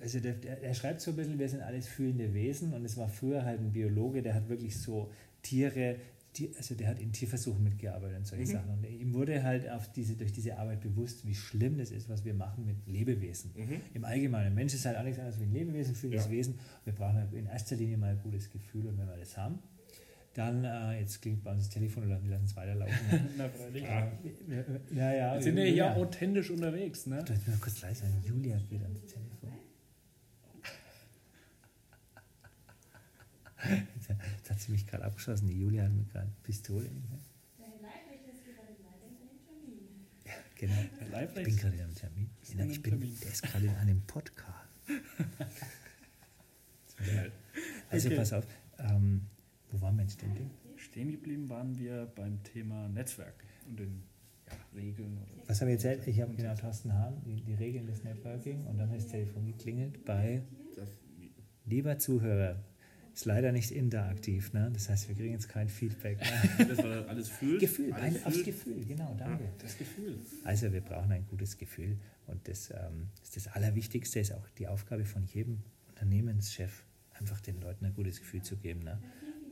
also der, der, er schreibt so ein bisschen, wir sind alles fühlende Wesen und es war früher halt ein Biologe, der hat wirklich so Tiere, die, also der hat in Tierversuchen mitgearbeitet und solche mhm. Sachen. Und ihm wurde halt auf diese, durch diese Arbeit bewusst, wie schlimm das ist, was wir machen mit Lebewesen. Mhm. Im Allgemeinen. Ein Mensch ist halt auch nichts anderes wie ein Lebewesen, fühlendes ja. Wesen. Wir brauchen halt in erster Linie mal ein gutes Gefühl und wenn wir das haben, dann, äh, jetzt klingt bei uns das Telefon oder wir lassen es weiterlaufen. [laughs] Na, freilich. Ja, ja, ja, wir sind ja hier authentisch unterwegs. Ne? Du, mal kurz leise, Julia geht ans Telefon. Jetzt hat sie mich gerade abgeschossen. Die Julia hat mir gerade Pistole in die Ja, genau. Ich bin gerade in einem Termin. Ja, ich bin, der ist gerade in einem Podcast. also okay. pass auf, ähm, wo waren wir jetzt stehen? Stehen geblieben waren wir beim Thema Netzwerk und den ja, Regeln. Oder Was habe ich erzählt? Ich habe genau Thorsten Hahn, die, die Regeln des Networking und dann ist das Telefon geklingelt bei Lieber Zuhörer, ist leider nicht interaktiv, ne? Das heißt, wir kriegen jetzt kein Feedback. Ne? [laughs] Das war alles Gefühl. Gefühl, alles ein, aufs Gefühl, genau, danke. Ja, das Gefühl. Also wir brauchen ein gutes Gefühl und das ähm, ist das Allerwichtigste, ist auch die Aufgabe von jedem Unternehmenschef, einfach den Leuten ein gutes Gefühl zu geben. Ne?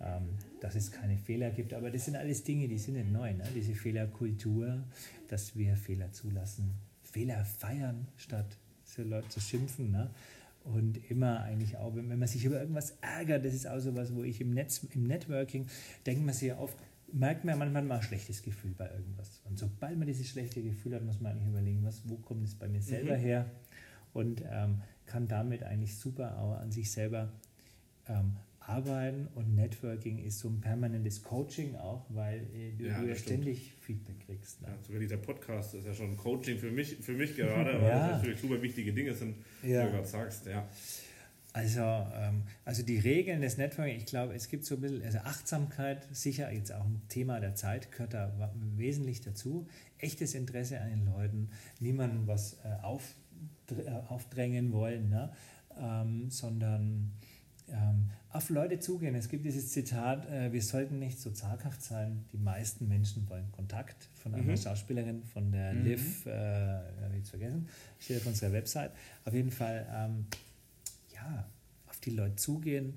Ähm, dass es keine Fehler gibt, aber das sind alles Dinge, die sind nicht neu. Ne? Diese Fehlerkultur, dass wir Fehler zulassen, Fehler feiern, statt so Leute zu schimpfen. Ne? Und immer eigentlich auch, wenn man sich über irgendwas ärgert, das ist auch so was, wo ich im Netz, im Networking, denkt man sich oft, merkt man manchmal mal ein schlechtes Gefühl bei irgendwas. Und sobald man dieses schlechte Gefühl hat, muss man eigentlich überlegen, was, wo kommt es bei mir selber mhm. her? Und ähm, kann damit eigentlich super auch an sich selber ähm, Arbeiten und Networking ist so ein permanentes Coaching auch, weil äh, du ja, ja ständig Feedback kriegst. Ne? Ja, sogar dieser Podcast ist ja schon Coaching für mich, für mich gerade, weil ja. das natürlich super wichtige Dinge sind, ja. wie du gerade sagst. Ja. Also, ähm, also die Regeln des Networking, ich glaube, es gibt so ein bisschen, also Achtsamkeit, sicher jetzt auch ein Thema der Zeit, gehört da wesentlich dazu. Echtes Interesse an den Leuten, niemandem was äh, auf, äh, aufdrängen wollen, ne? Ähm, sondern ähm, auf Leute zugehen. Es gibt dieses Zitat, äh, wir sollten nicht so zaghaft sein. Die meisten Menschen wollen Kontakt von einer mhm. Schauspielerin, von der mhm. Liv, äh, habe ich jetzt vergessen, steht auf unserer Website. Auf jeden Fall, ähm, ja, auf die Leute zugehen,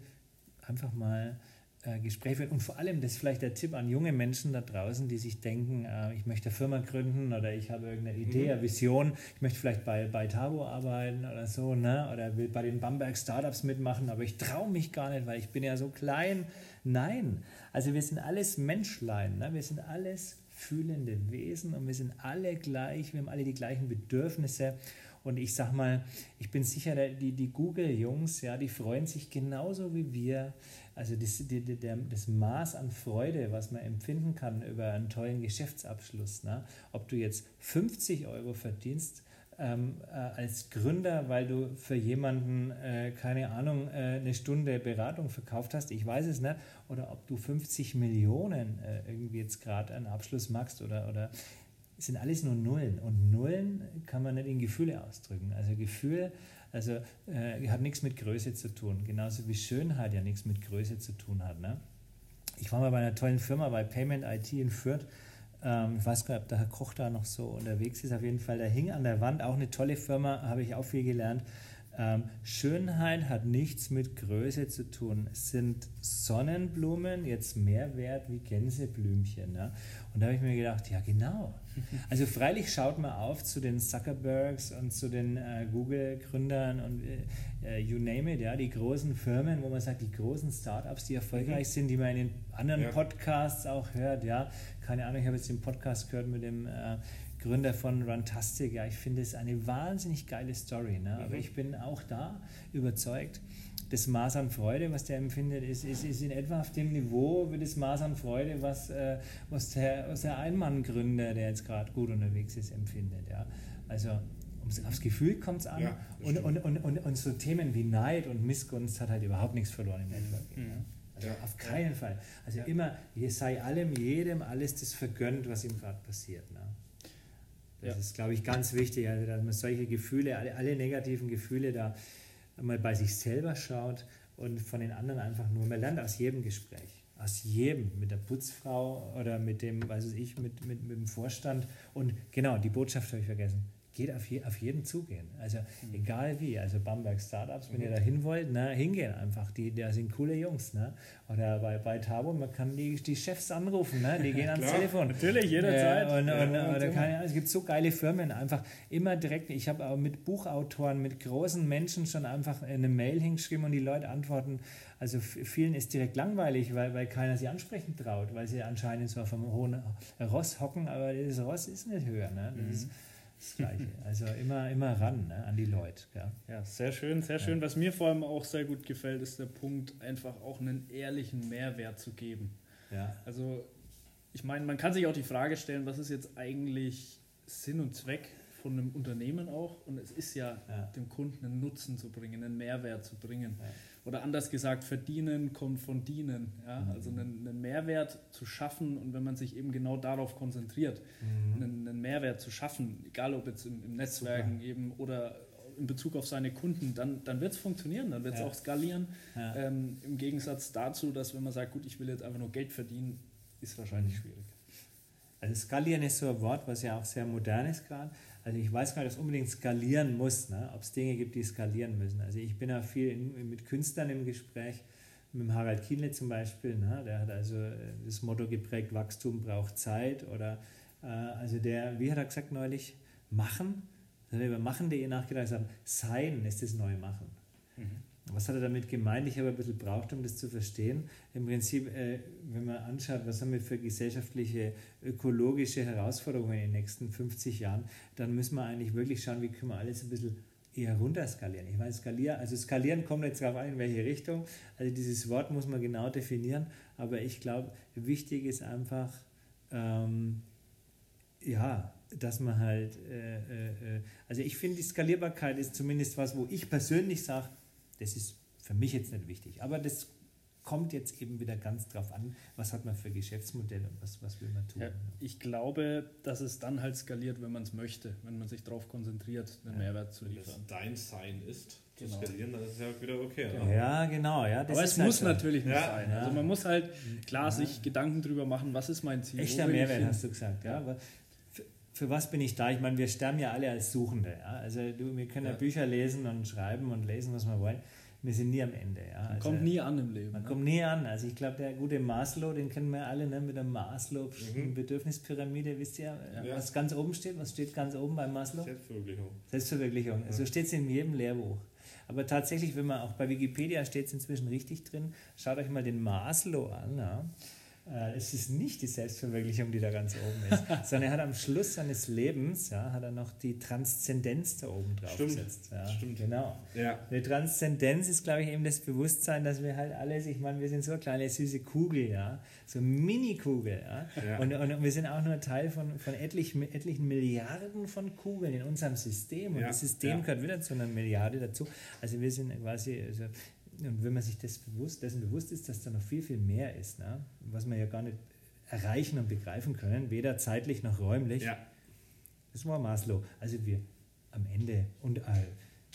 einfach mal äh, Gespräch führen. Und vor allem, das ist vielleicht der Tipp an junge Menschen da draußen, die sich denken, äh, ich möchte eine Firma gründen oder ich habe irgendeine Idee, mhm. eine Vision, ich möchte vielleicht bei, bei Tabo arbeiten oder so, ne? oder will bei den Bamberg Startups mitmachen, aber ich traue mich gar nicht, weil ich bin ja so klein. Nein, also wir sind alles Menschlein, ne? wir sind alles fühlende Wesen und wir sind alle gleich, wir haben alle die gleichen Bedürfnisse. Und ich sag mal, ich bin sicher, die, die Google-Jungs, ja, die freuen sich genauso wie wir, also das, die, der, das Maß an Freude, was man empfinden kann über einen tollen Geschäftsabschluss, ne? ob du jetzt 50 Euro verdienst ähm, äh, als Gründer, weil du für jemanden, äh, keine Ahnung, äh, eine Stunde Beratung verkauft hast, ich weiß es nicht, oder ob du 50 Millionen äh, irgendwie jetzt gerade einen Abschluss machst oder, oder sind alles nur Nullen und Nullen kann man nicht in Gefühle ausdrücken. Also Gefühl also äh, hat nichts mit Größe zu tun, genauso wie Schönheit ja nichts mit Größe zu tun hat. Ne? Ich war mal bei einer tollen Firma bei Payment IT in Fürth. Ähm, ich weiß gar nicht, ob der Herr Koch da noch so unterwegs ist. Auf jeden Fall, der hing an der Wand, auch eine tolle Firma, habe ich auch viel gelernt. Ähm, Schönheit hat nichts mit Größe zu tun. Es sind Sonnenblumen jetzt mehr wert wie Gänseblümchen. Ne? Und da habe ich mir gedacht, ja genau. [laughs] Also freilich schaut man auf zu den Zuckerbergs und zu den äh, Google-Gründern und äh, äh, you name it, ja, die großen Firmen, wo man sagt, die großen Startups, die erfolgreich mhm. sind, die man in den anderen ja. Podcasts auch hört, ja. Keine Ahnung, ich habe jetzt den Podcast gehört mit dem äh, Gründer von Runtastic. Ja, ich finde es eine wahnsinnig geile Story. Ne? Aber mhm. ich bin auch da überzeugt, das Maß an Freude, was der empfindet, ist, ist, ist in etwa auf dem Niveau wie das Maß an Freude, was, äh, was der, was der Einmann-Gründer, der jetzt gerade gut unterwegs ist, empfindet. Ja? Also ums, aufs Gefühl kommt es an. Ja, und, und, und, und, und, so Themen wie Neid und Missgunst hat halt überhaupt nichts verloren im Networking. Mhm. Ja? Also ja. auf keinen Fall. Also immer, sei allem, jedem alles das vergönnt, was ihm gerade passiert. Ne? Das ja. ist, glaube ich, ganz wichtig, also, dass man solche Gefühle, alle, alle negativen Gefühle da mal bei sich selber schaut und von den anderen einfach nur, man lernt aus jedem Gespräch, aus jedem, mit der Putzfrau oder mit dem, weiß ich, mit, mit, mit dem Vorstand. Und genau, die Botschaft habe ich vergessen geht auf, je, auf jeden zugehen. Also mhm. egal wie, also Bamberg Startups, wenn mhm. ihr da hin wollt, ne, hingehen einfach. Die, da sind coole Jungs. Ne? Oder bei, bei Tabo, man kann die, die Chefs anrufen, ne? die [laughs] gehen ans Telefon. Natürlich, jederzeit. Äh, und, ja, und, oder keine, es gibt so geile Firmen, einfach immer direkt. Ich habe auch mit Buchautoren, mit großen Menschen schon einfach eine Mail hingeschrieben und die Leute antworten. Also vielen ist direkt langweilig, weil, weil keiner sie ansprechen traut, weil sie anscheinend auf einem hohen Ross hocken, aber das Ross ist nicht höher. Ne? Das mhm. ist, das Gleiche. [laughs] Also immer, immer ran ne, an die Leute. Ja. ja, sehr schön, sehr schön. Was mir vor allem auch sehr gut gefällt, ist der Punkt, einfach auch einen ehrlichen Mehrwert zu geben. Ja. Also ich meine, man kann sich auch die Frage stellen, was ist jetzt eigentlich Sinn und Zweck von einem Unternehmen auch? Und es ist ja, ja. dem Kunden einen Nutzen zu bringen, einen Mehrwert zu bringen. Ja oder anders gesagt, verdienen kommt von dienen. Ja? Mhm. Also einen, einen, Mehrwert zu schaffen und wenn man sich eben genau darauf konzentriert, mhm. einen, einen, Mehrwert zu schaffen, egal ob jetzt im, im Netzwerken Super. eben oder in Bezug auf seine Kunden, dann, dann wird es funktionieren, dann wird es ja. auch skalieren. Ja. Ähm, Im Gegensatz dazu, dass wenn man sagt, gut, ich will jetzt einfach nur Geld verdienen, ist wahrscheinlich mhm. schwierig. Also skalieren ist so ein Wort, was ja auch sehr modern ist gerade. Also ich weiß gar nicht, ob es unbedingt skalieren muss, ne? ob es Dinge gibt, die skalieren müssen. Also ich bin auch viel in, mit Künstlern im Gespräch, mit dem Harald Kienle zum Beispiel, ne? der hat also äh, das Motto geprägt, Wachstum braucht Zeit oder äh, also der, wie hat er gesagt neulich, machen, da hat er über machen.de nachgedacht, gesagt, sein ist das neue Machen. Mhm. Was hat er damit gemeint? Ich habe ein bisschen braucht, um das zu verstehen. Im Prinzip, äh, wenn man anschaut, was haben wir für gesellschaftliche, ökologische Herausforderungen in den nächsten 50 Jahren, dann müssen wir eigentlich wirklich schauen, wie können wir alles ein bisschen eher runterskalieren. Ich meine, skalieren, also skalieren kommt jetzt darauf an, in welche Richtung. Also dieses Wort muss man genau definieren, aber ich glaube, wichtig ist einfach, ähm, ja, dass man halt, äh, äh, äh also ich finde, die Skalierbarkeit ist zumindest was, wo ich persönlich sage, das ist für mich jetzt nicht wichtig. Aber das kommt jetzt eben wieder ganz drauf an, was hat man für Geschäftsmodelle und was, was will man tun. Ja, ich glaube, dass es dann halt skaliert, wenn man es möchte, wenn man sich darauf konzentriert, einen ja. Mehrwert zu liefern. Wenn es dein Sein ist, zu genau. skalieren, dann ist es ja wieder okay. Genau. Ja, genau. Ja, Aber es muss halt natürlich nicht sein. Also man muss halt klar sich Gedanken darüber machen, was ist mein Ziel. Echter Mehrwert, hast du gesagt. Ja. Für was bin ich da? Ich meine, wir sterben ja alle als Suchende. Ja? Also du, wir können ja. ja. Bücher lesen und schreiben und lesen, was wir wollen. wir sind nie am Ende. Ja. Man also, kommt nie an im Leben. Man ne? kommt nie an. Also ich glaube, der gute Maslow, den kennen wir alle ne, mit der Maslow-Bedürfnispyramide, mhm. Wisst ihr, ja. was ganz oben steht? Was steht ganz oben bei Maslow? Selbstverwirklichung. Selbstverwirklichung. So steht es in jedem Lehrbuch. Aber tatsächlich, wenn man auch bei Wikipedia steht es inzwischen richtig drin, schaut euch mal den Maslow an. Ja. Äh, es ist nicht die Selbstverwirklichung, die da ganz oben ist, [laughs] sondern er hat am Schluss seines Lebens, ja, hat er noch die Transzendenz da oben drauf Stimmt. gesetzt. Ja. Stimmt. Genau. Ja. Die Transzendenz ist, glaube ich, eben das Bewusstsein, dass wir halt alles, ich meine, wir sind so eine kleine süße Kugel, ja, so Mini-Kugel, ja. ja. Und, und wir sind auch nur Teil von, von etlich, etlichen Milliarden von Kugeln in unserem System. Und ja. das System gehört wieder zu einer Milliarde dazu. Also wir sind quasi, also und wenn man sich das bewusst, dessen bewusst ist, dass da noch viel, viel mehr ist, ne? was wir ja gar nicht erreichen und begreifen können, weder zeitlich noch räumlich. Ja. Das war Maslow. Also wir am Ende und äh,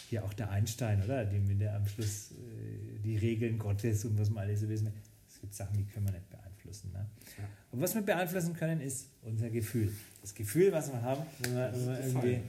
hier auch der Einstein, oder? Dem der am Schluss äh, die Regeln Gottes und was man alles so wissen. Es gibt Sachen, die können wir nicht beeinflussen. Ne? Ja. Und was wir beeinflussen können, ist unser Gefühl. Das Gefühl, was wir haben, wenn wir, wenn wir irgendwie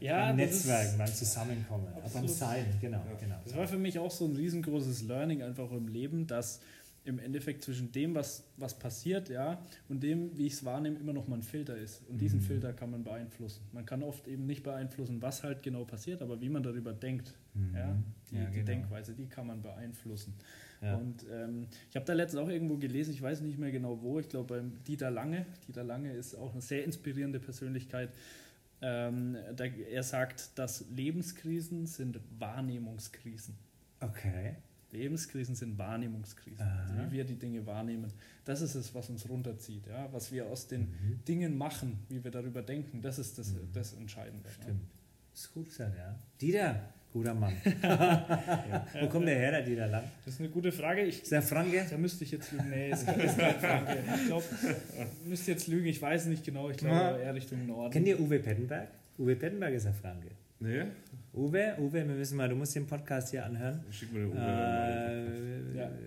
ja, beim Netzwerken, beim Zusammenkommen, beim Sein, genau, ja. genau. Das war für mich auch so ein riesengroßes Learning einfach im Leben, dass im Endeffekt zwischen dem, was, was passiert, ja, und dem, wie ich es wahrnehme, immer noch mal ein Filter ist. Und diesen mhm. Filter kann man beeinflussen. Man kann oft eben nicht beeinflussen, was halt genau passiert, aber wie man darüber denkt, mhm. ja, die, ja, genau. die, Denkweise, die kann man beeinflussen. Ja. Und ähm, ich habe da letztens auch irgendwo gelesen, ich weiß nicht mehr genau wo, ich glaube beim Dieter Lange. Dieter Lange ist auch eine sehr inspirierende Persönlichkeit. Ähm, da, er sagt, dass Lebenskrisen sind Wahrnehmungskrisen. Okay. Lebenskrisen sind Wahrnehmungskrisen. Also wie wir die Dinge wahrnehmen. Das ist es, was uns runterzieht. Ja? Was wir aus den mhm. Dingen machen, wie wir darüber denken, das ist das, mhm. das Entscheidende. Stimmt. Ja? Das ist gut gesagt, ja. Dieter, Guter Mann. [laughs] ja. Wo kommt der her, der Dieter Lang? Das ist eine gute Frage. Ich, ist der Franke? Da müsste ich jetzt lügen. Nee, ist kein Franke. Ich glaube, müsste jetzt lügen. Ich weiß nicht genau. Ich glaube eher Richtung Norden. Kennt ihr Uwe Pettenberg? Uwe Pettenberg ist ein Franke. Nee. Uwe, Uwe, wir müssen mal, du musst den Podcast hier anhören. Schick mir den Uwe. Äh, ja. [laughs]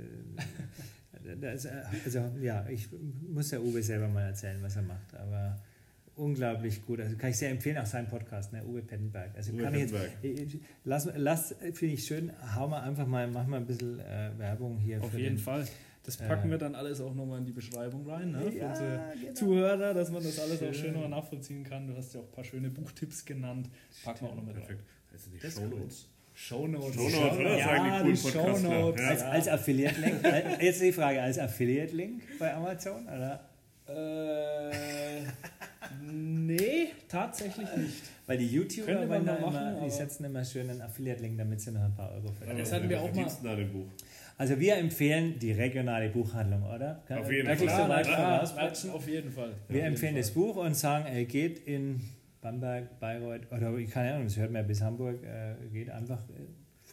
Das, also, ja, ich muss der Uwe selber mal erzählen, was er macht. Aber unglaublich gut. Also kann ich sehr empfehlen, auch seinen Podcast, ne? Uwe Pettenberg. Also Uwe kann Pettenberg. ich jetzt, lass, lass finde ich schön, hau mal einfach mal, mach mal ein bisschen äh, Werbung hier. Auf jeden den, Fall. Das packen äh, wir dann alles auch nochmal in die Beschreibung rein, ne? für ja, unsere genau. Zuhörer, dass man das alles schön. auch schön nochmal nachvollziehen kann. Du hast ja auch ein paar schöne Buchtipps genannt. Packen wir auch nochmal Perfekt. Also die das Shownotes. Shownotes. Shownotes, oder? Ja, die Shownotes. Ja. Als, als Affiliate-Link. Jetzt die Frage, als Affiliate-Link bei Amazon, oder? Äh, nee, tatsächlich nicht. Weil die YouTuber wollen machen, immer, die setzen immer schön einen Affiliate-Link, damit sie noch ein paar Euro verdienen. Das hatten wir auch mal. Also wir empfehlen die regionale Buchhandlung, oder? Kann auf jeden Fall. Klar, klar, auf jeden Fall. Wir empfehlen das Buch und sagen, er geht in Bamberg, Bayreuth oder ich keine Ahnung, das hört man bis Hamburg, äh, geht einfach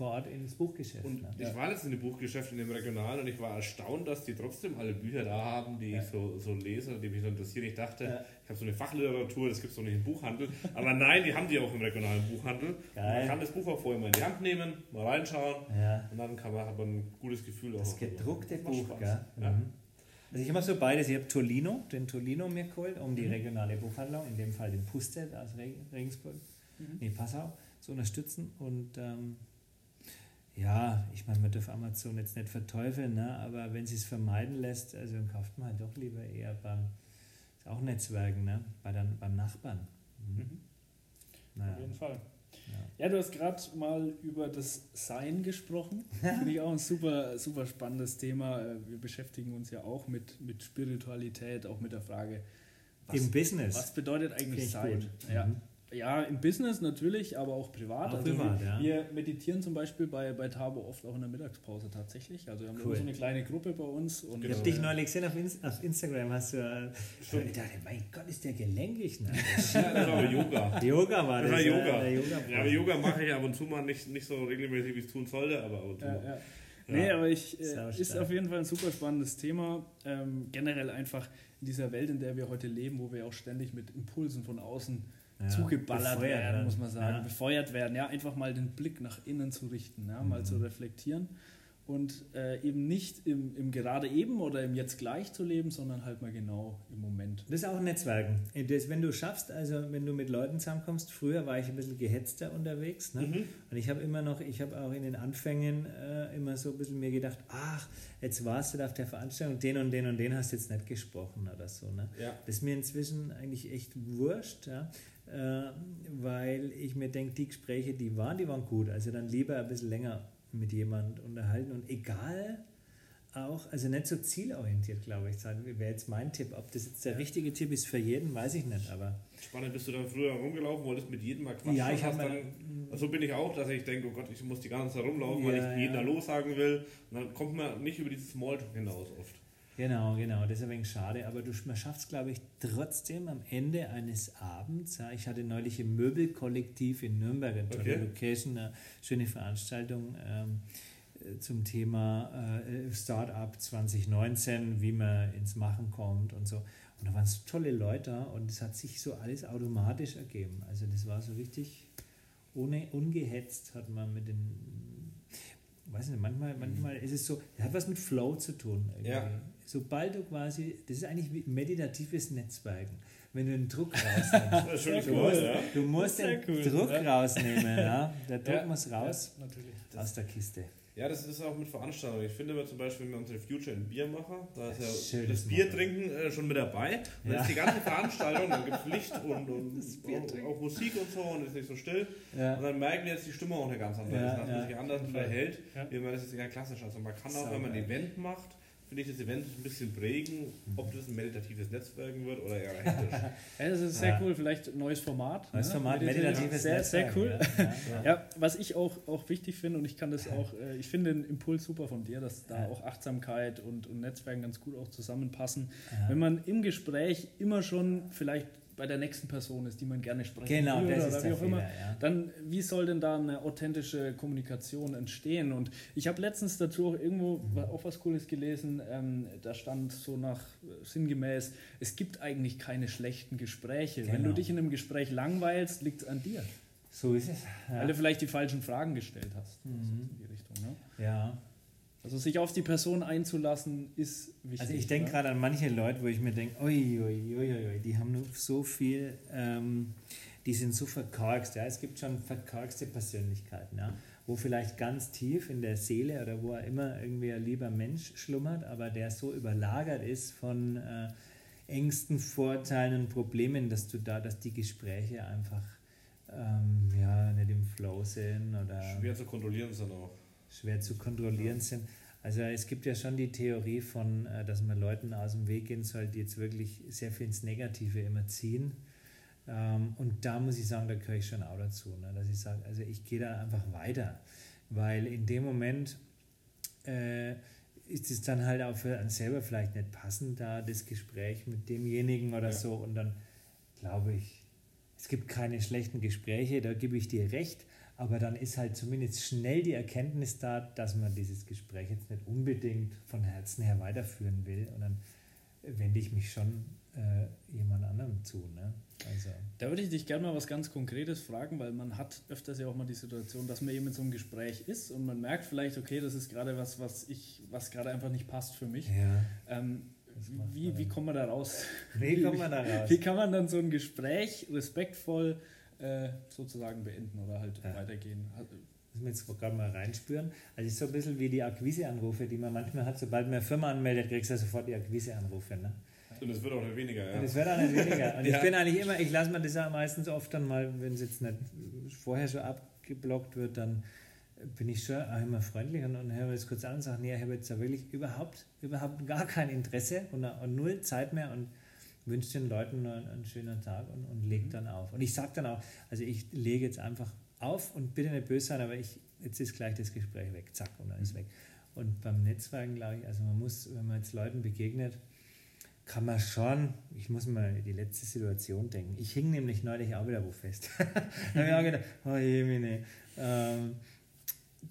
äh, vor Ort ins Buchgeschäft. Und ne? ich war letztens in dem Buchgeschäft in dem Regionalen und ich war erstaunt, dass die trotzdem alle Bücher da haben, die ja. ich so, so lese, die mich so interessieren. Ich dachte, ja. ich habe so eine Fachliteratur, das gibt es doch nicht im Buchhandel. Aber nein, die haben die auch im regionalen Buchhandel. Man kann das Buch auch vorher mal in die Hand nehmen, mal reinschauen ja. und dann kann man, hat man ein gutes Gefühl. Das gedruckte Buch, gell? Mhm. Also ich habe so beides. Ich habe Tolino, den Tolino mir geholt, um die mhm. regionale Buchhandlung, in dem Fall den Pustet aus Regensburg, mhm. nee, Passau, zu unterstützen. Und ähm, ja, ich meine, man darf Amazon jetzt nicht verteufeln, ne? aber wenn sie es vermeiden lässt, also dann kauft man halt doch lieber eher beim, ist auch Netzwerken, ne? Bei dann, beim Nachbarn. Mhm. Mhm. Naja. Auf jeden Fall. Ja, ja du hast gerade mal über das Sein gesprochen. [laughs] Finde ich auch ein super, super spannendes Thema. Äh, wir beschäftigen uns ja auch mit, mit Spiritualität, auch mit der Frage, was, Im Business. Was bedeutet eigentlich Sein? Ja. Mhm. Ja, im Business natürlich, aber auch privat. Auch also privat, wir, ja. wir meditieren zum Beispiel bei, bei Tabo oft auch in der Mittagspause tatsächlich. Also wir haben cool. so eine kleine Gruppe bei uns. Und ich habe dich neulich gesehen auf, Inst auf Instagram, hast du äh, ich dachte, mein Gott, ist der gelenkig. Ne? [laughs] ja, das war Yoga. Yoga war das. Das war Yoga. Yoga ja, aber Yoga mache ich ab und zu mal nicht, nicht so regelmäßig, wie ich es tun sollte, aber ab und zu. Ja, ja. Nee, aber ich, äh, ist auf jeden Fall ein super spannendes Thema. Ähm, generell einfach in dieser Welt, in der wir heute leben, wo wir auch ständig mit Impulsen von außen ja, zugeballert werden, werden, muss man sagen, ja. befeuert werden, ja, einfach mal den Blick nach innen zu richten, ja, mhm. mal zu reflektieren. und äh, eben nicht im, im gerade eben oder im jetzt gleich zu leben, sondern halt mal genau im Moment. Das ist auch Netzwerken. Das, wenn du schaffst, also wenn du mit Leuten zusammenkommst, früher war ich ein bisschen gehetzter unterwegs ne? Mhm. und ich habe immer noch, ich habe auch in den Anfängen äh, immer so ein bisschen mir gedacht, ach, jetzt warst du auf der Veranstaltung, den und den und den hast du jetzt nicht gesprochen oder so. Ne? Ja. Das ist mir inzwischen eigentlich echt wurscht. Ja? Äh, weil ich mir denke, die Gespräche, die waren, die waren gut. Also dann lieber ein bisschen länger mit jemand unterhalten und egal auch, also nicht so zielorientiert, glaube ich, wäre jetzt mein Tipp. Ob das jetzt der richtige Tipp ist für jeden, weiß ich nicht, aber... Spannend, bist du dann früher rumgelaufen, wolltest mit jedem mal quatschen? Ja, ich habe dann... So bin ich auch, dass ich denke, oh Gott, ich muss die ganze Zeit rumlaufen, ja, weil ich ja. jeden Hallo sagen will. Und dann kommt man nicht über dieses Smalltalk hinaus oft. Genau, genau, das ist ein wenig schade, aber du, man schafft es, glaube ich, trotzdem am Ende eines Abends. Ja, ich hatte neulich im Möbelkollektiv in Nürnberg, eine tolle okay. Location, eine schöne Veranstaltung ähm, zum Thema äh, Startup 2019, wie man ins Machen kommt und so. Und da waren so tolle Leute und es hat sich so alles automatisch ergeben. Also das war so richtig ohne ungehetzt hat man mit den weiß nicht, manchmal, manchmal ist es so, das hat was mit Flow zu tun. Ja sobald du quasi, das ist eigentlich wie meditatives Netzwerken. Wenn du den Druck [laughs] rausnimmst. du, cool, musst, ja. du musst den cool, Druck ja. rausnehmen. Ja? Der [laughs] Druck muss raus aus der Kiste. Ja, das ist auch mit Veranstaltungen. Ich finde, wir zum Beispiel, wenn wir unsere Future in Bier machen, da ist ja das Bier trinken äh, schon mit dabei. Und ja. ist die ganze Veranstaltung, dann gibt es Licht und, und [laughs] auch, auch, Musik und so und ist nicht so still. Ja. Und dann merken wir jetzt die Stimme auch eine ganz andere ja, dass man sich anders verhält, wie man das ist ja klassisch. Also man kann auch, wenn man ein Event macht, finde ich, das Event ein bisschen prägen, ob das ein meditatives Netzwerken wird oder eher hektisch. [laughs] ja, das ist sehr ja. cool, vielleicht ein neues Format. Neues ne? Format, meditatives sehr, Netzwerken. Sehr cool. Ja, ja. was ich auch, auch wichtig finde und ich kann das auch, äh, ich finde den Impuls super von dir, dass da auch Achtsamkeit und, und Netzwerken ganz gut auch zusammenpassen. Wenn man im Gespräch immer schon vielleicht bei der nächsten Person ist, die man gerne sprechen genau, würde das oder wie auch Fehler, immer, ja. dann wie soll denn da eine authentische Kommunikation entstehen? Und ich habe letztens dazu auch irgendwo mhm. auch was Cooles gelesen, ähm, da stand so nach äh, sinngemäß, es gibt eigentlich keine schlechten Gespräche. Genau. Wenn du genau. dich in einem Gespräch langweilst, liegt es an dir. So ist es. Ja. Weil du vielleicht die falschen Fragen gestellt hast. Mhm. Also in die Richtung, ne? Ja. Also sich auf die Person einzulassen, ist wichtig. Also ich denke gerade an manche Leute, wo ich mir denke, ui, ui, ui, ui, die haben nur so viel, ähm, die sind so verkorkst. Ja? Es gibt schon verkorkste Persönlichkeiten, ja? wo vielleicht ganz tief in der Seele oder wo er immer irgendwie ein lieber Mensch schlummert, aber der so überlagert ist von äh, Ängsten, Vorteilen und Problemen, dass du da, dass die Gespräche einfach ähm, ja, nicht im Flow sind. Oder Schwer zu kontrollieren sind auch schwer zu kontrollieren sind. Also es gibt ja schon die Theorie von, äh, dass man Leuten aus dem Weg gehen soll, die jetzt wirklich sehr viel ins Negative immer ziehen. Ähm, und da muss ich sagen, da gehöre ich schon auch dazu, ne? dass ich sage, also ich gehe da einfach weiter, weil in dem Moment äh, ist es dann halt auch für einen selber vielleicht nicht passend, da das Gespräch mit demjenigen oder ja. so. Und dann glaube ich, es gibt keine schlechten Gespräche, da gebe ich dir recht. Aber dann ist halt zumindest schnell die Erkenntnis da, dass man dieses Gespräch jetzt nicht unbedingt von Herzen her weiterführen will. Und dann wende ich mich schon äh, jemand anderem zu. Ne? Also. Da würde ich dich gerne mal was ganz Konkretes fragen, weil man hat öfters ja auch mal die Situation, dass man eben in so einem Gespräch ist und man merkt vielleicht, okay, das ist gerade was, was ich, was gerade einfach nicht passt für mich. Ja. Ähm, wie, wie kommt man da raus? Wie kommt man da raus? Wie kann man dann so ein Gespräch respektvoll äh, sozusagen beenden oder halt ja. weitergehen. Müssen wir jetzt gerade mal reinspüren. Also es ist so ein bisschen wie die Akquiseanrufe, die man manchmal hat. Sobald man eine Firma anmeldet, kriegst du sofort die Akquiseanrufe. Ne? Und es wird auch nicht weniger, ja. Und es wird auch nicht weniger. Und [laughs] ja. ich bin eigentlich immer, ich lasse mir das ja meistens oft dann mal, wenn es jetzt nicht vorher schon abgeblockt wird, dann bin ich schon auch immer freundlich und, und höre jetzt kurz an und sage, nee, ich habe jetzt da wirklich überhaupt, überhaupt gar kein Interesse und, und null Zeit mehr und wünsche den Leuten einen, einen schönen Tag und, und lege mhm. dann auf. Und ich sage dann auch, also ich lege jetzt einfach auf und bitte nicht böse sein, aber ich, jetzt ist gleich das Gespräch weg, zack, und dann ist mhm. weg. Und beim Netzwerken, glaube ich, also man muss, wenn man jetzt Leuten begegnet, kann man schon, ich muss mal die letzte Situation denken. Ich hing nämlich neulich auch wieder wo fest. [laughs] da habe ich auch gedacht, oh je, meine. Ähm,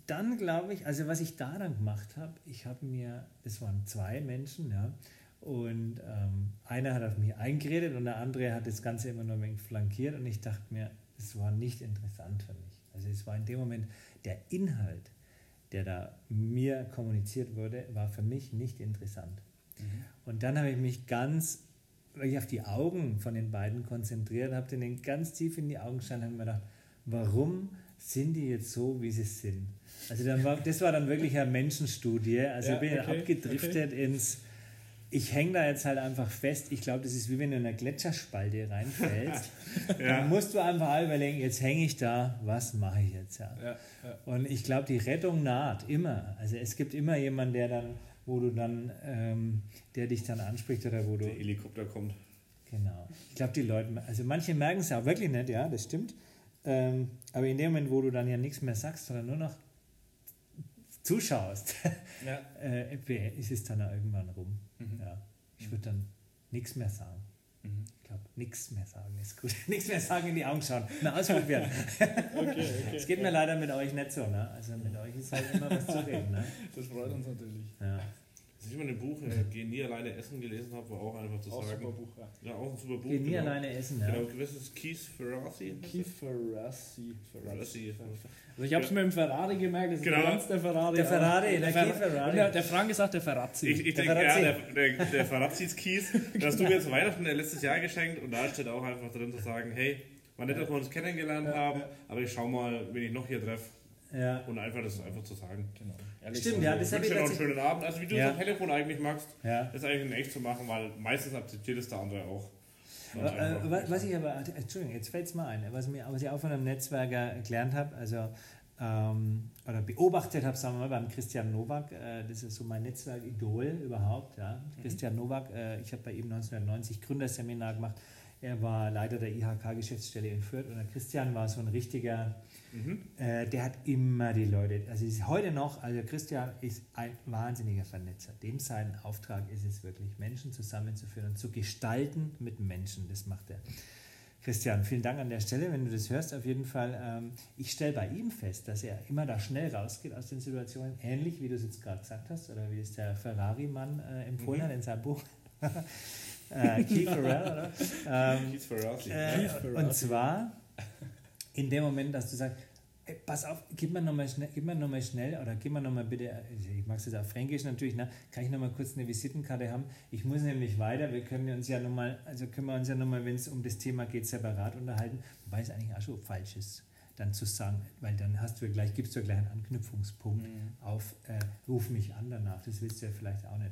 dann glaube ich, also was ich da dann gemacht habe, ich habe mir, das waren zwei Menschen, ja, und ähm, einer hat auf mich eingeredet und der andere hat das Ganze immer nur ein wenig flankiert und ich dachte mir, es war nicht interessant für mich. Also es war in dem Moment der Inhalt, der da mir kommuniziert wurde, war für mich nicht interessant. Mhm. Und dann habe ich mich ganz wirklich auf die Augen von den beiden konzentriert, habe denen ganz tief in die Augen geschaut und habe mir gedacht, warum sind die jetzt so, wie sie sind? Also war, das war dann wirklich eine Menschenstudie. Also ja, ich bin okay, abgedriftet okay. ins ich hänge da jetzt halt einfach fest. Ich glaube, das ist wie wenn du in eine Gletscherspalte reinfällst. [laughs] ja. Dann musst du einfach überlegen, jetzt hänge ich da, was mache ich jetzt? Ja. ja, ja. Und ich glaube, die Rettung naht immer. Also es gibt immer jemanden, der dann, wo du dann, ähm, der dich dann anspricht oder wo du. Der Helikopter kommt. Genau. Ich glaube, die Leute, also manche merken es ja auch wirklich nicht, ja, das stimmt. Ähm, aber in dem Moment, wo du dann ja nichts mehr sagst, sondern nur noch zuschaust, ja. [laughs] äh, ist es dann auch irgendwann rum. Mhm. Ja. Ich würde dann nichts mehr sagen. Mhm. Ich glaube, nichts mehr sagen ist gut. [laughs] nichts mehr sagen, in die Augen schauen. Mal ausprobieren. [laughs] okay, okay. [laughs] Es geht mir leider mit euch nicht so. Ne? Also mit euch ist halt immer was zu reden. Ne? Das freut uns natürlich. Ja. Als ich mal ein Buch äh, Geh nie alleine essen gelesen habe, war auch einfach zu auch sagen. Super Buch, ja. ja. auch ein super Buch. Geh nie genau. alleine essen, ja. Genau, gewisses Keith Ferrazzi. Keith Ferrazzi. Ferrazzi. Also ich habe es mir im Ferrari gemerkt, das genau. ganz der Ferrari. Der Ferrari, der, der, Ferrari. Der, der Frank gesagt, der Ferrazzi. Ich, ich denke, ja, der, der, der Ferrazzi ist Keith. [laughs] Das hast du mir zu Weihnachten letztes Jahr geschenkt und da steht auch einfach drin zu sagen, hey, war nett, dass wir uns kennengelernt ja, haben, aber ich schau mal, wen ich noch hier treffe. Ja. Und einfach das einfach zu sagen. Genau. Ehrlich Stimmt, ja, das habe ich dir noch einen schönen Abend. Also wie du ja. es am Telefon eigentlich magst, ja. ist eigentlich in echt zu machen, weil meistens akzeptiert es der andere auch. Äh, was ich aber, Entschuldigung, jetzt fällt es mal ein, was, mir, was ich auch von einem Netzwerker gelernt habe, also ähm, oder beobachtet habe, sagen wir mal, beim Christian Nowak, äh, das ist so mein Netzwerkidol überhaupt. Ja. Mhm. Christian Nowak, äh, ich habe bei ihm 1990 Gründerseminar gemacht. Er war Leiter der IHK-Geschäftsstelle in Fürth und der Christian war so ein richtiger Mhm. Äh, der hat immer die Leute, also ist heute noch, also Christian ist ein wahnsinniger Vernetzer. Dem sein Auftrag ist es wirklich, Menschen zusammenzuführen und zu gestalten mit Menschen. Das macht er. Christian, vielen Dank an der Stelle, wenn du das hörst, auf jeden Fall. Ähm, ich stelle bei ihm fest, dass er immer da schnell rausgeht aus den Situationen, ähnlich wie du es jetzt gerade gesagt hast, oder wie es der Ferrari-Mann äh, empfohlen mhm. hat in seinem Buch. [laughs] äh, Keith Farrell, oder? Ähm, Keith Farrell. Äh, und zwar in dem Moment, dass du sagst, ey, pass auf, gib mir nochmal schnell, gib mir noch mal schnell oder gib mir nochmal bitte, ich mag es jetzt auf Fränkisch natürlich, ne, kann ich nochmal kurz eine Visitenkarte haben? Ich muss nämlich weiter, wir können uns ja nochmal, also können wir uns ja nochmal, wenn es um das Thema geht, separat unterhalten, wobei es eigentlich auch schon falsch ist dann zu sagen, weil dann hast du gleich, gibst du gleich einen Anknüpfungspunkt mhm. auf, äh, ruf mich an danach, das willst du ja vielleicht auch nicht.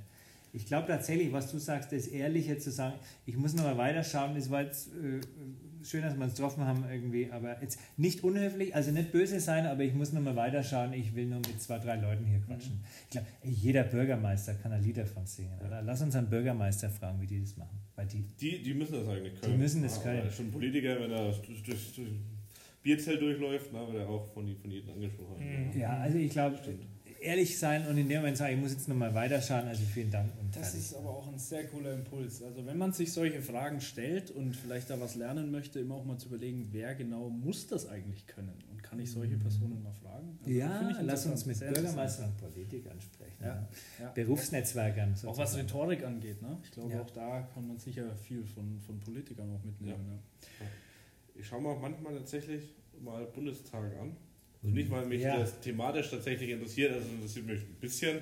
Ich glaube tatsächlich, was du sagst, das Ehrliche zu sagen, ich muss nochmal weiterschauen, das war jetzt äh, schön, dass wir uns getroffen haben irgendwie, aber jetzt nicht unhöflich, also nicht böse sein, aber ich muss nochmal weiterschauen, ich will nur mit zwei, drei Leuten hier quatschen. Mhm. Ich glaube, jeder Bürgermeister kann ein Lied davon singen, oder? Lass uns einen Bürgermeister fragen, wie die das machen. Weil die, die, die müssen das eigentlich können. Die müssen das können. Ja, schon Politiker, wenn er durch, durch, durch Bierzelt durchläuft, na, wird er auch von, von jedem angesprochen. Mhm. Ja, also ich glaube, ehrlich sein und in dem Moment sagen, ich muss jetzt nochmal weiterschauen. Also vielen Dank. Und das ist aber auch ein sehr cooler Impuls. Also wenn man sich solche Fragen stellt und vielleicht da was lernen möchte, immer auch mal zu überlegen, wer genau muss das eigentlich können und kann ich solche Personen mal fragen? Also ja, lass uns mit Bürgermeistern und Politikern sprechen. Ja. Ja. Berufsnetzwerkern. Sozusagen. Auch was Rhetorik angeht. Ne? Ich glaube, ja. auch da kann man sicher viel von, von Politikern auch mitnehmen. Ich schaue mir auch manchmal tatsächlich mal Bundestag an also nicht, weil mich ja. das thematisch tatsächlich interessiert, also interessiert mich ein bisschen,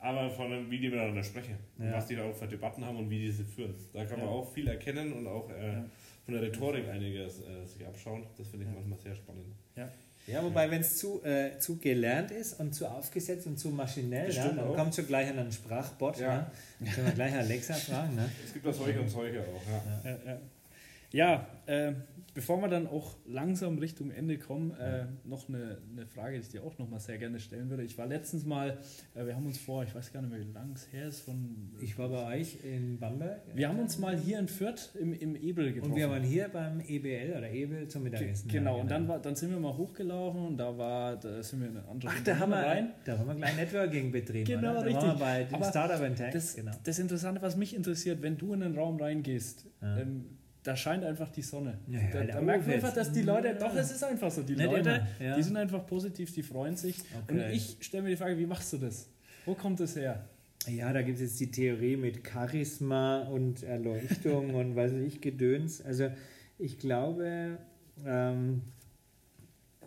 aber von dem, wie die miteinander sprechen ja. was die da auch für Debatten haben und wie die sie führen. Da kann man auch viel erkennen und auch äh, von der Rhetorik einiges äh, sich abschauen. Das finde ich manchmal sehr spannend. Ja. Ja, wobei, wenn es zu, äh, zu gelernt ist und zu aufgesetzt und zu maschinell, ja, dann auch. kommt schon gleich an einen Sprachbot. Ja. Ne? Können wir gleich Alexa fragen. Ne? Es gibt auch solche und solche auch. Ja, ja. ja äh, bevor wir dann auch langsam Richtung Ende kommen, äh, noch eine, eine Frage, die ich dir auch noch mal sehr gerne stellen würde. Ich war letztens mal, äh, wir haben uns vor, ich weiß gar nicht mehr, wie lange es her ist, von... Ich war bei euch in Bamberg. Wir haben uns mal hier in Fürth im, im Ebel getroffen. Und wir waren hier beim EBL oder Ebel zum Mittagessen. Genau, ja, genau. und dann, war, dann sind wir mal hochgelaufen und da war, da sind wir in eine andere Ach, da haben, wir, rein. da haben wir gleich Networking betrieben. genau, oder? richtig. Da bei Startup Tech. Das, genau. das Interessante, was mich interessiert, wenn du in den Raum reingehst, ja. ähm, da scheint einfach die Sonne. Ja, ja, da, da merkt man einfach, dass die Leute, doch, es ist einfach so, die Nicht Leute, ja. die sind einfach positiv, die freuen sich. Okay. Und ich stelle mir die Frage, wie machst du das? Wo kommt das her? Ja, da gibt es jetzt die Theorie mit Charisma und Erleuchtung und weiß ich, Gedöns. Also ich glaube, ähm,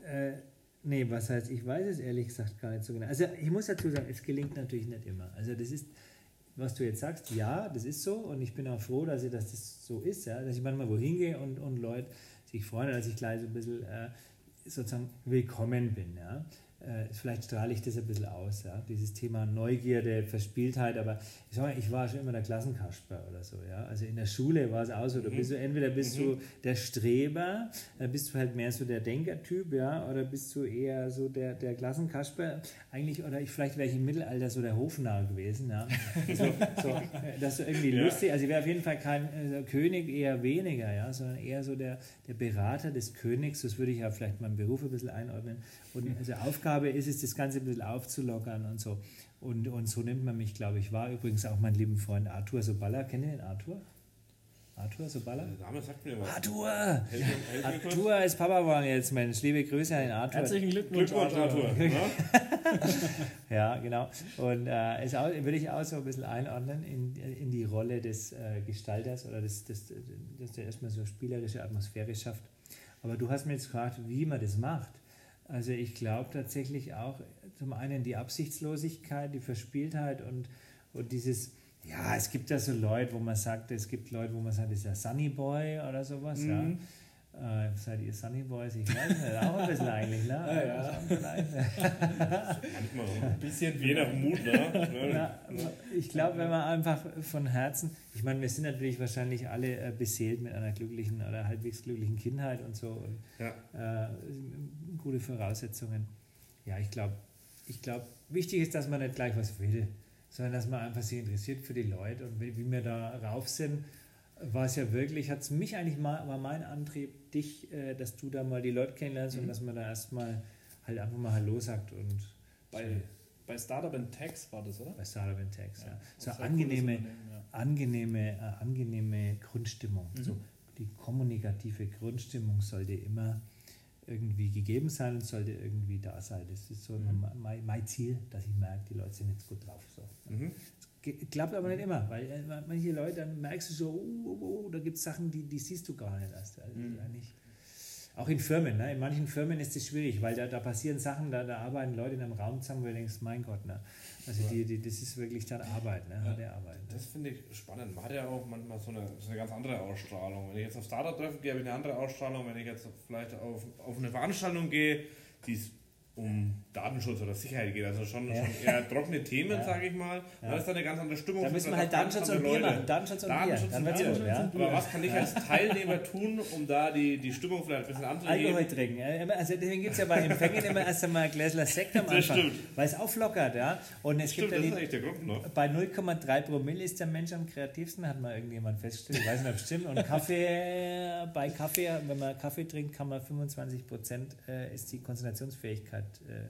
äh, Nee, was heißt, ich weiß es ehrlich gesagt gar nicht so genau. Also ich muss dazu sagen, es gelingt natürlich nicht immer. Also das ist, was du jetzt sagst, ja, das ist so und ich bin auch froh, dass, ich, dass das so ist, ja, dass ich manchmal wohin gehe und, und Leute sich freuen, dass ich gleich so ein bisschen äh, sozusagen willkommen bin. Ja äh, vielleicht strahle ich das ein bisschen aus, ja? dieses Thema Neugierde, Verspieltheit, aber ich, sag mal, ich war schon immer der Klassenkasper oder so. Ja? Also in der Schule war es auch so, du mhm. bist du, entweder bist mhm. du der Streber, dann bist du halt mehr so der Denkertyp, ja? oder bist du eher so der, der Klassenkasper, eigentlich, oder ich, vielleicht wäre ich im Mittelalter so der Hofnarr gewesen, ja? so, so, das ist irgendwie [laughs] ja. lustig, also ich wäre auf jeden Fall kein äh, König, eher weniger, ja? sondern eher so der, der Berater des Königs, das würde ich ja vielleicht meinen Beruf ein bisschen einordnen, und also Aufgabe ist es, das Ganze ein bisschen aufzulockern und so. Und, und so nimmt man mich, glaube ich, wahr. Übrigens auch mein lieben Freund Arthur Soballa. Kennt ihr den Arthur? Arthur Soballa? Der Name sagt mir was. Arthur! Helfen, helfen Arthur ist Papa geworden jetzt, Mensch. Liebe Grüße an den Arthur. Herzlichen Glückwunsch, Glückwunsch Arthur. Arthur. Ne? [laughs] ja, genau. Und äh, ist auch, würde ich auch so ein bisschen einordnen in, in die Rolle des äh, Gestalters oder des, des, des, des, der erstmal so spielerische Atmosphäre schafft. Aber du hast mir jetzt gefragt, wie man das macht. Also ich glaube tatsächlich auch zum einen die Absichtslosigkeit, die Verspieltheit und, und dieses, ja, es gibt ja so Leute, wo man sagt, es gibt Leute, wo man sagt, das ist ja Sunny Boy oder sowas, mhm. ja. Äh, seid ihr Sunny Boys? Ich weiß nicht, auch ein bisschen eigentlich, ne? [laughs] Ja, ja. Manchmal ein bisschen. Je nach Mut, ne? [laughs] Na, ich glaube, wenn man einfach von Herzen, ich meine, wir sind natürlich wahrscheinlich alle äh, beseelt mit einer glücklichen oder halbwegs glücklichen Kindheit und so und ja. äh, gute Voraussetzungen. Ja, ich glaube, ich glaube, wichtig ist, dass man nicht gleich was will, sondern dass man einfach sich interessiert für die Leute und wie, wie wir da rauf sind war es ja wirklich, hat es mich eigentlich mal, war mein Antrieb, dich, äh, dass du da mal die Leute kennenlernst mhm. und dass man da erstmal halt einfach mal Hallo sagt und bei, so. bei Startup in Tax war das, oder? Bei Startup in Tax, ja. ja. So angenehme, ja. angenehme, äh, angenehme Grundstimmung. Mhm. So die kommunikative Grundstimmung sollte immer irgendwie gegeben sein und sollte irgendwie da sein. Das ist so mhm. mein, mein, Ziel, dass ich merke, die Leute sind jetzt gut drauf. So. Mhm. Klappt aber nicht immer, weil äh, manche Leute, dann merkst du so, oh, oh, oh da gibt es Sachen, die, die siehst du gar nicht erst. Also mhm. auch in Firmen, ne? in manchen Firmen ist es schwierig, weil da, da passieren Sachen, da, da arbeiten Leute in einem Raum zusammen, wo du denkst, mein Gott, ne? also die, die, das ist wirklich dann Arbeit, ne? Ja, harte Arbeit. Ne? Das finde ich spannend. Man hat ja auch manchmal so eine, so eine ganz andere Ausstrahlung. Wenn ich jetzt auf Startup treffe, gehe, habe ich eine andere Ausstrahlung. Wenn ich jetzt vielleicht auf, auf eine Veranstaltung gehe, die ist um Datenschutz oder Sicherheit geht. Also schon, ja. schon eher trockene Themen, ja. sage ich mal. Ja. Da ist dann eine ganz andere Stimmung. Da müssen wir halt Datenschutz und Bier machen. Datenschutz und Datenschutz Bier. Dann wird's gut, ja. Aber was kann ich als Teilnehmer tun, um da die, die Stimmung vielleicht ein bisschen anzuheben? Alkohol trinken. Also deswegen gibt es ja bei Empfängen immer erst einmal ein Gläsler Sekt am [laughs] Anfang. Weil es auflockert, ja. Und es stimmt, gibt ja die, Grund, ne? bei 0,3 Promille ist der Mensch am kreativsten, hat mal irgendjemand festgestellt. Ich weiß nicht, ob es stimmt. Und Kaffee, bei Kaffee, wenn man Kaffee trinkt, kann man 25 Prozent äh, ist die Konzentrationsfähigkeit äh,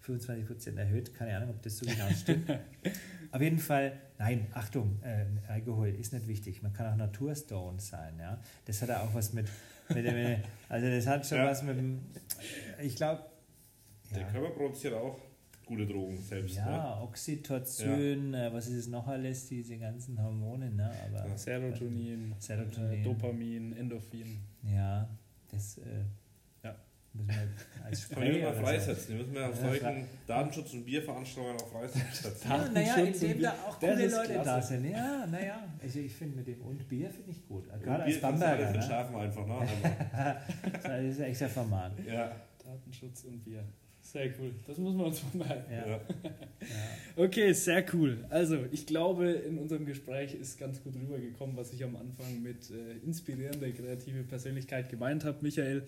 25 Prozent erhöht. Keine Ahnung, ob das so genau stimmt. [laughs] Auf jeden Fall, nein, Achtung, äh, Alkohol ist nicht wichtig. Man kann auch Naturstone sein. Ja? Das hat auch was mit, mit dem, also das hat schon ja. was mit dem, ich glaube. Ja. Der Körper produziert auch gute Drogen selbst. Ja, ne? Oxytocin, ja. Äh, was ist es noch alles, diese ganzen Hormone, ne? Aber, ja, Serotonin, Serotonin. Äh, Dopamin, Endorphin. Ja, das äh, Müssen wir als wir freisetzen. Die müssen wir auf solchen Datenschutz- und Bierveranstaltungen auch freisetzen. [laughs] ja, naja, indem da auch coole Leute klasse. da sind. Ja, naja. Also ich finde mit dem und Bier finde ich gut. Gerade als Bamberger. Ne? Schlafen einfach, ne? [laughs] das ist echt der Format. Ja. Datenschutz und Bier. Sehr cool. Das muss man uns mal merken. Ja. ja. Okay, sehr cool. Also, ich glaube, in unserem Gespräch ist ganz gut rübergekommen, was ich am Anfang mit äh, inspirierender kreative Persönlichkeit gemeint habe. Michael,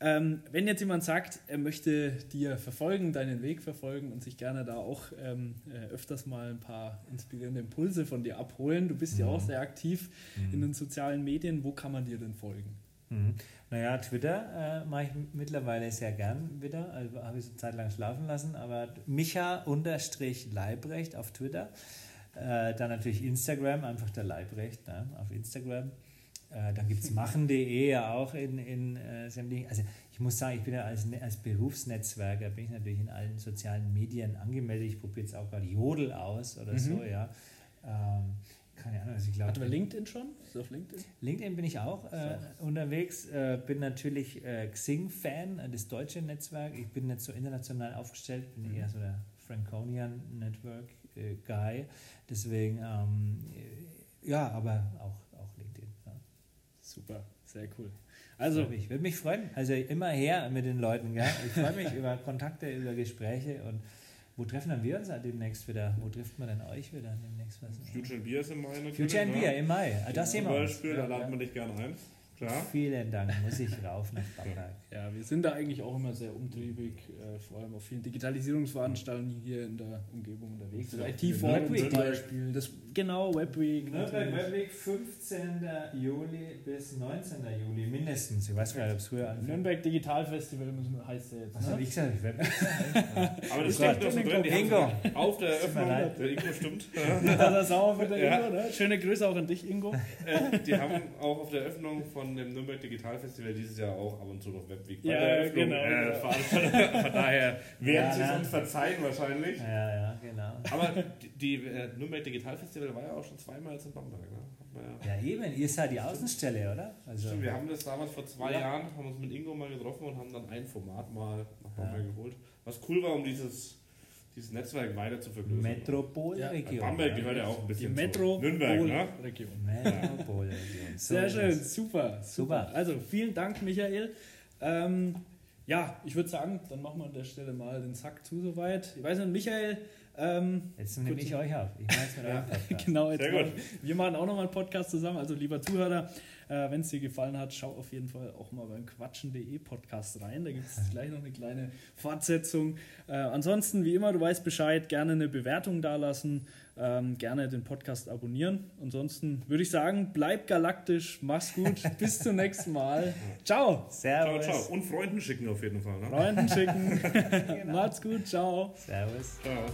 ähm, wenn jetzt jemand sagt, er möchte dir verfolgen, deinen Weg verfolgen und sich gerne da auch ähm, äh, öfters mal ein paar inspirierende Impulse von dir abholen, du bist mhm. ja auch sehr aktiv mhm. in den sozialen Medien, wo kann man dir denn folgen? Mhm. Naja, Twitter äh, mache ich mittlerweile sehr gern wieder, also habe ich so eine Zeit lang schlafen lassen, aber Micha-Leibrecht auf Twitter. Äh, dann natürlich Instagram, einfach der Leibrecht ne, auf Instagram. Äh, dann gibt es machen.de ja auch in, in äh, sämtlichen. Also ich muss sagen, ich bin ja als, als Berufsnetzwerker, bin ich natürlich in allen sozialen Medien angemeldet. Ich probiere jetzt auch gerade Jodel aus oder mhm. so, ja. Ähm, keine Ahnung, also ich glaube. Hatten wir LinkedIn schon? Ist auf LinkedIn? LinkedIn bin ich auch äh, unterwegs. Äh, bin natürlich äh, Xing-Fan, äh, das deutsche Netzwerk. Ich bin nicht so international aufgestellt, bin mhm. eher so der Franconian Network äh, Guy. Deswegen, ähm, ja, aber auch. Super, sehr cool. Also, ich würde mich freuen. Also immer her mit den Leuten. Gell? Ich freue mich über Kontakte, über Gespräche und wo treffen dann wir uns demnächst wieder? Wo trifft man denn euch wieder demnächst? Future Beer ist im Mai natürlich. Future and Beer im Mai. Ah, das sehen wir Zum Beispiel, da laden wir dich gerne ein. Klar. Vielen Dank, muss ich rauf nach Bamberg. [laughs] Ja, wir sind da eigentlich auch immer sehr umtriebig, äh, vor allem auf vielen Digitalisierungsveranstaltungen hier in der Umgebung unterwegs. Ja, IT-Forum zum Beispiel. Das, genau, Webweek. Nürnberg Webweek 15. Juli bis 19. Juli mindestens. Ich weiß gar nicht, ob es früher anfängt. Nürnberg Digital Festival heißt der jetzt. Was ne? habe ich gesagt? Webweek. [laughs] Aber das steht doch so drin. Ingo. Auf der Eröffnung. Der Ingo stimmt. [laughs] Ja, das sauer für der ja. Ingo. Ne? Schöne Grüße auch an dich, Ingo. Äh, die haben auch auf der Eröffnung von dem Nürnberg Digital Festival dieses Jahr auch ab und zu noch Webweg bei ja, der Eröffnung genau, äh, genau. Von daher [laughs] werden sie es uns verzeihen wahrscheinlich. Ja, ja, genau. Aber die, die äh, Nürnberg Digital Festival war ja auch schon zweimal jetzt in Bamberg. Ne? Ja. ja. eben, ihr seid die Außenstelle, oder? Also, Stimmt, wir haben das damals vor zwei ja. Jahren, haben uns mit Ingo mal getroffen und haben dann ein Format mal nach Bamberg geholt. Was cool war, um dieses dieses Netzwerk weiter zu vergrößern. Metropolregion. Ja, Bamberg gehört ja auch ein bisschen Die Metro Nürnberg, ne? Region. Metropolregion. Sehr schön, super, super. Also vielen Dank, Michael. Ähm, ja, ich würde sagen, dann machen wir an der Stelle mal den Sack zu soweit. Ich weiß nicht, Michael. Ähm, jetzt nehme ich euch auf. Ich weiß mit [laughs] ja, [laughs] Genau, jetzt Sehr gut. wir machen auch nochmal einen Podcast zusammen. Also, lieber Zuhörer, äh, wenn es dir gefallen hat, schau auf jeden Fall auch mal beim Quatschen.de Podcast rein. Da gibt es gleich noch eine kleine Fortsetzung. Äh, ansonsten, wie immer, du weißt Bescheid, gerne eine Bewertung dalassen, ähm, gerne den Podcast abonnieren. Ansonsten würde ich sagen, bleib galaktisch, mach's gut, [laughs] bis zum nächsten Mal. Ciao. Servus. Ciao, ciao. Und Freunden schicken auf jeden Fall. Ne? Freunden schicken. [laughs] genau. Macht's gut, ciao. Servus. Ciao.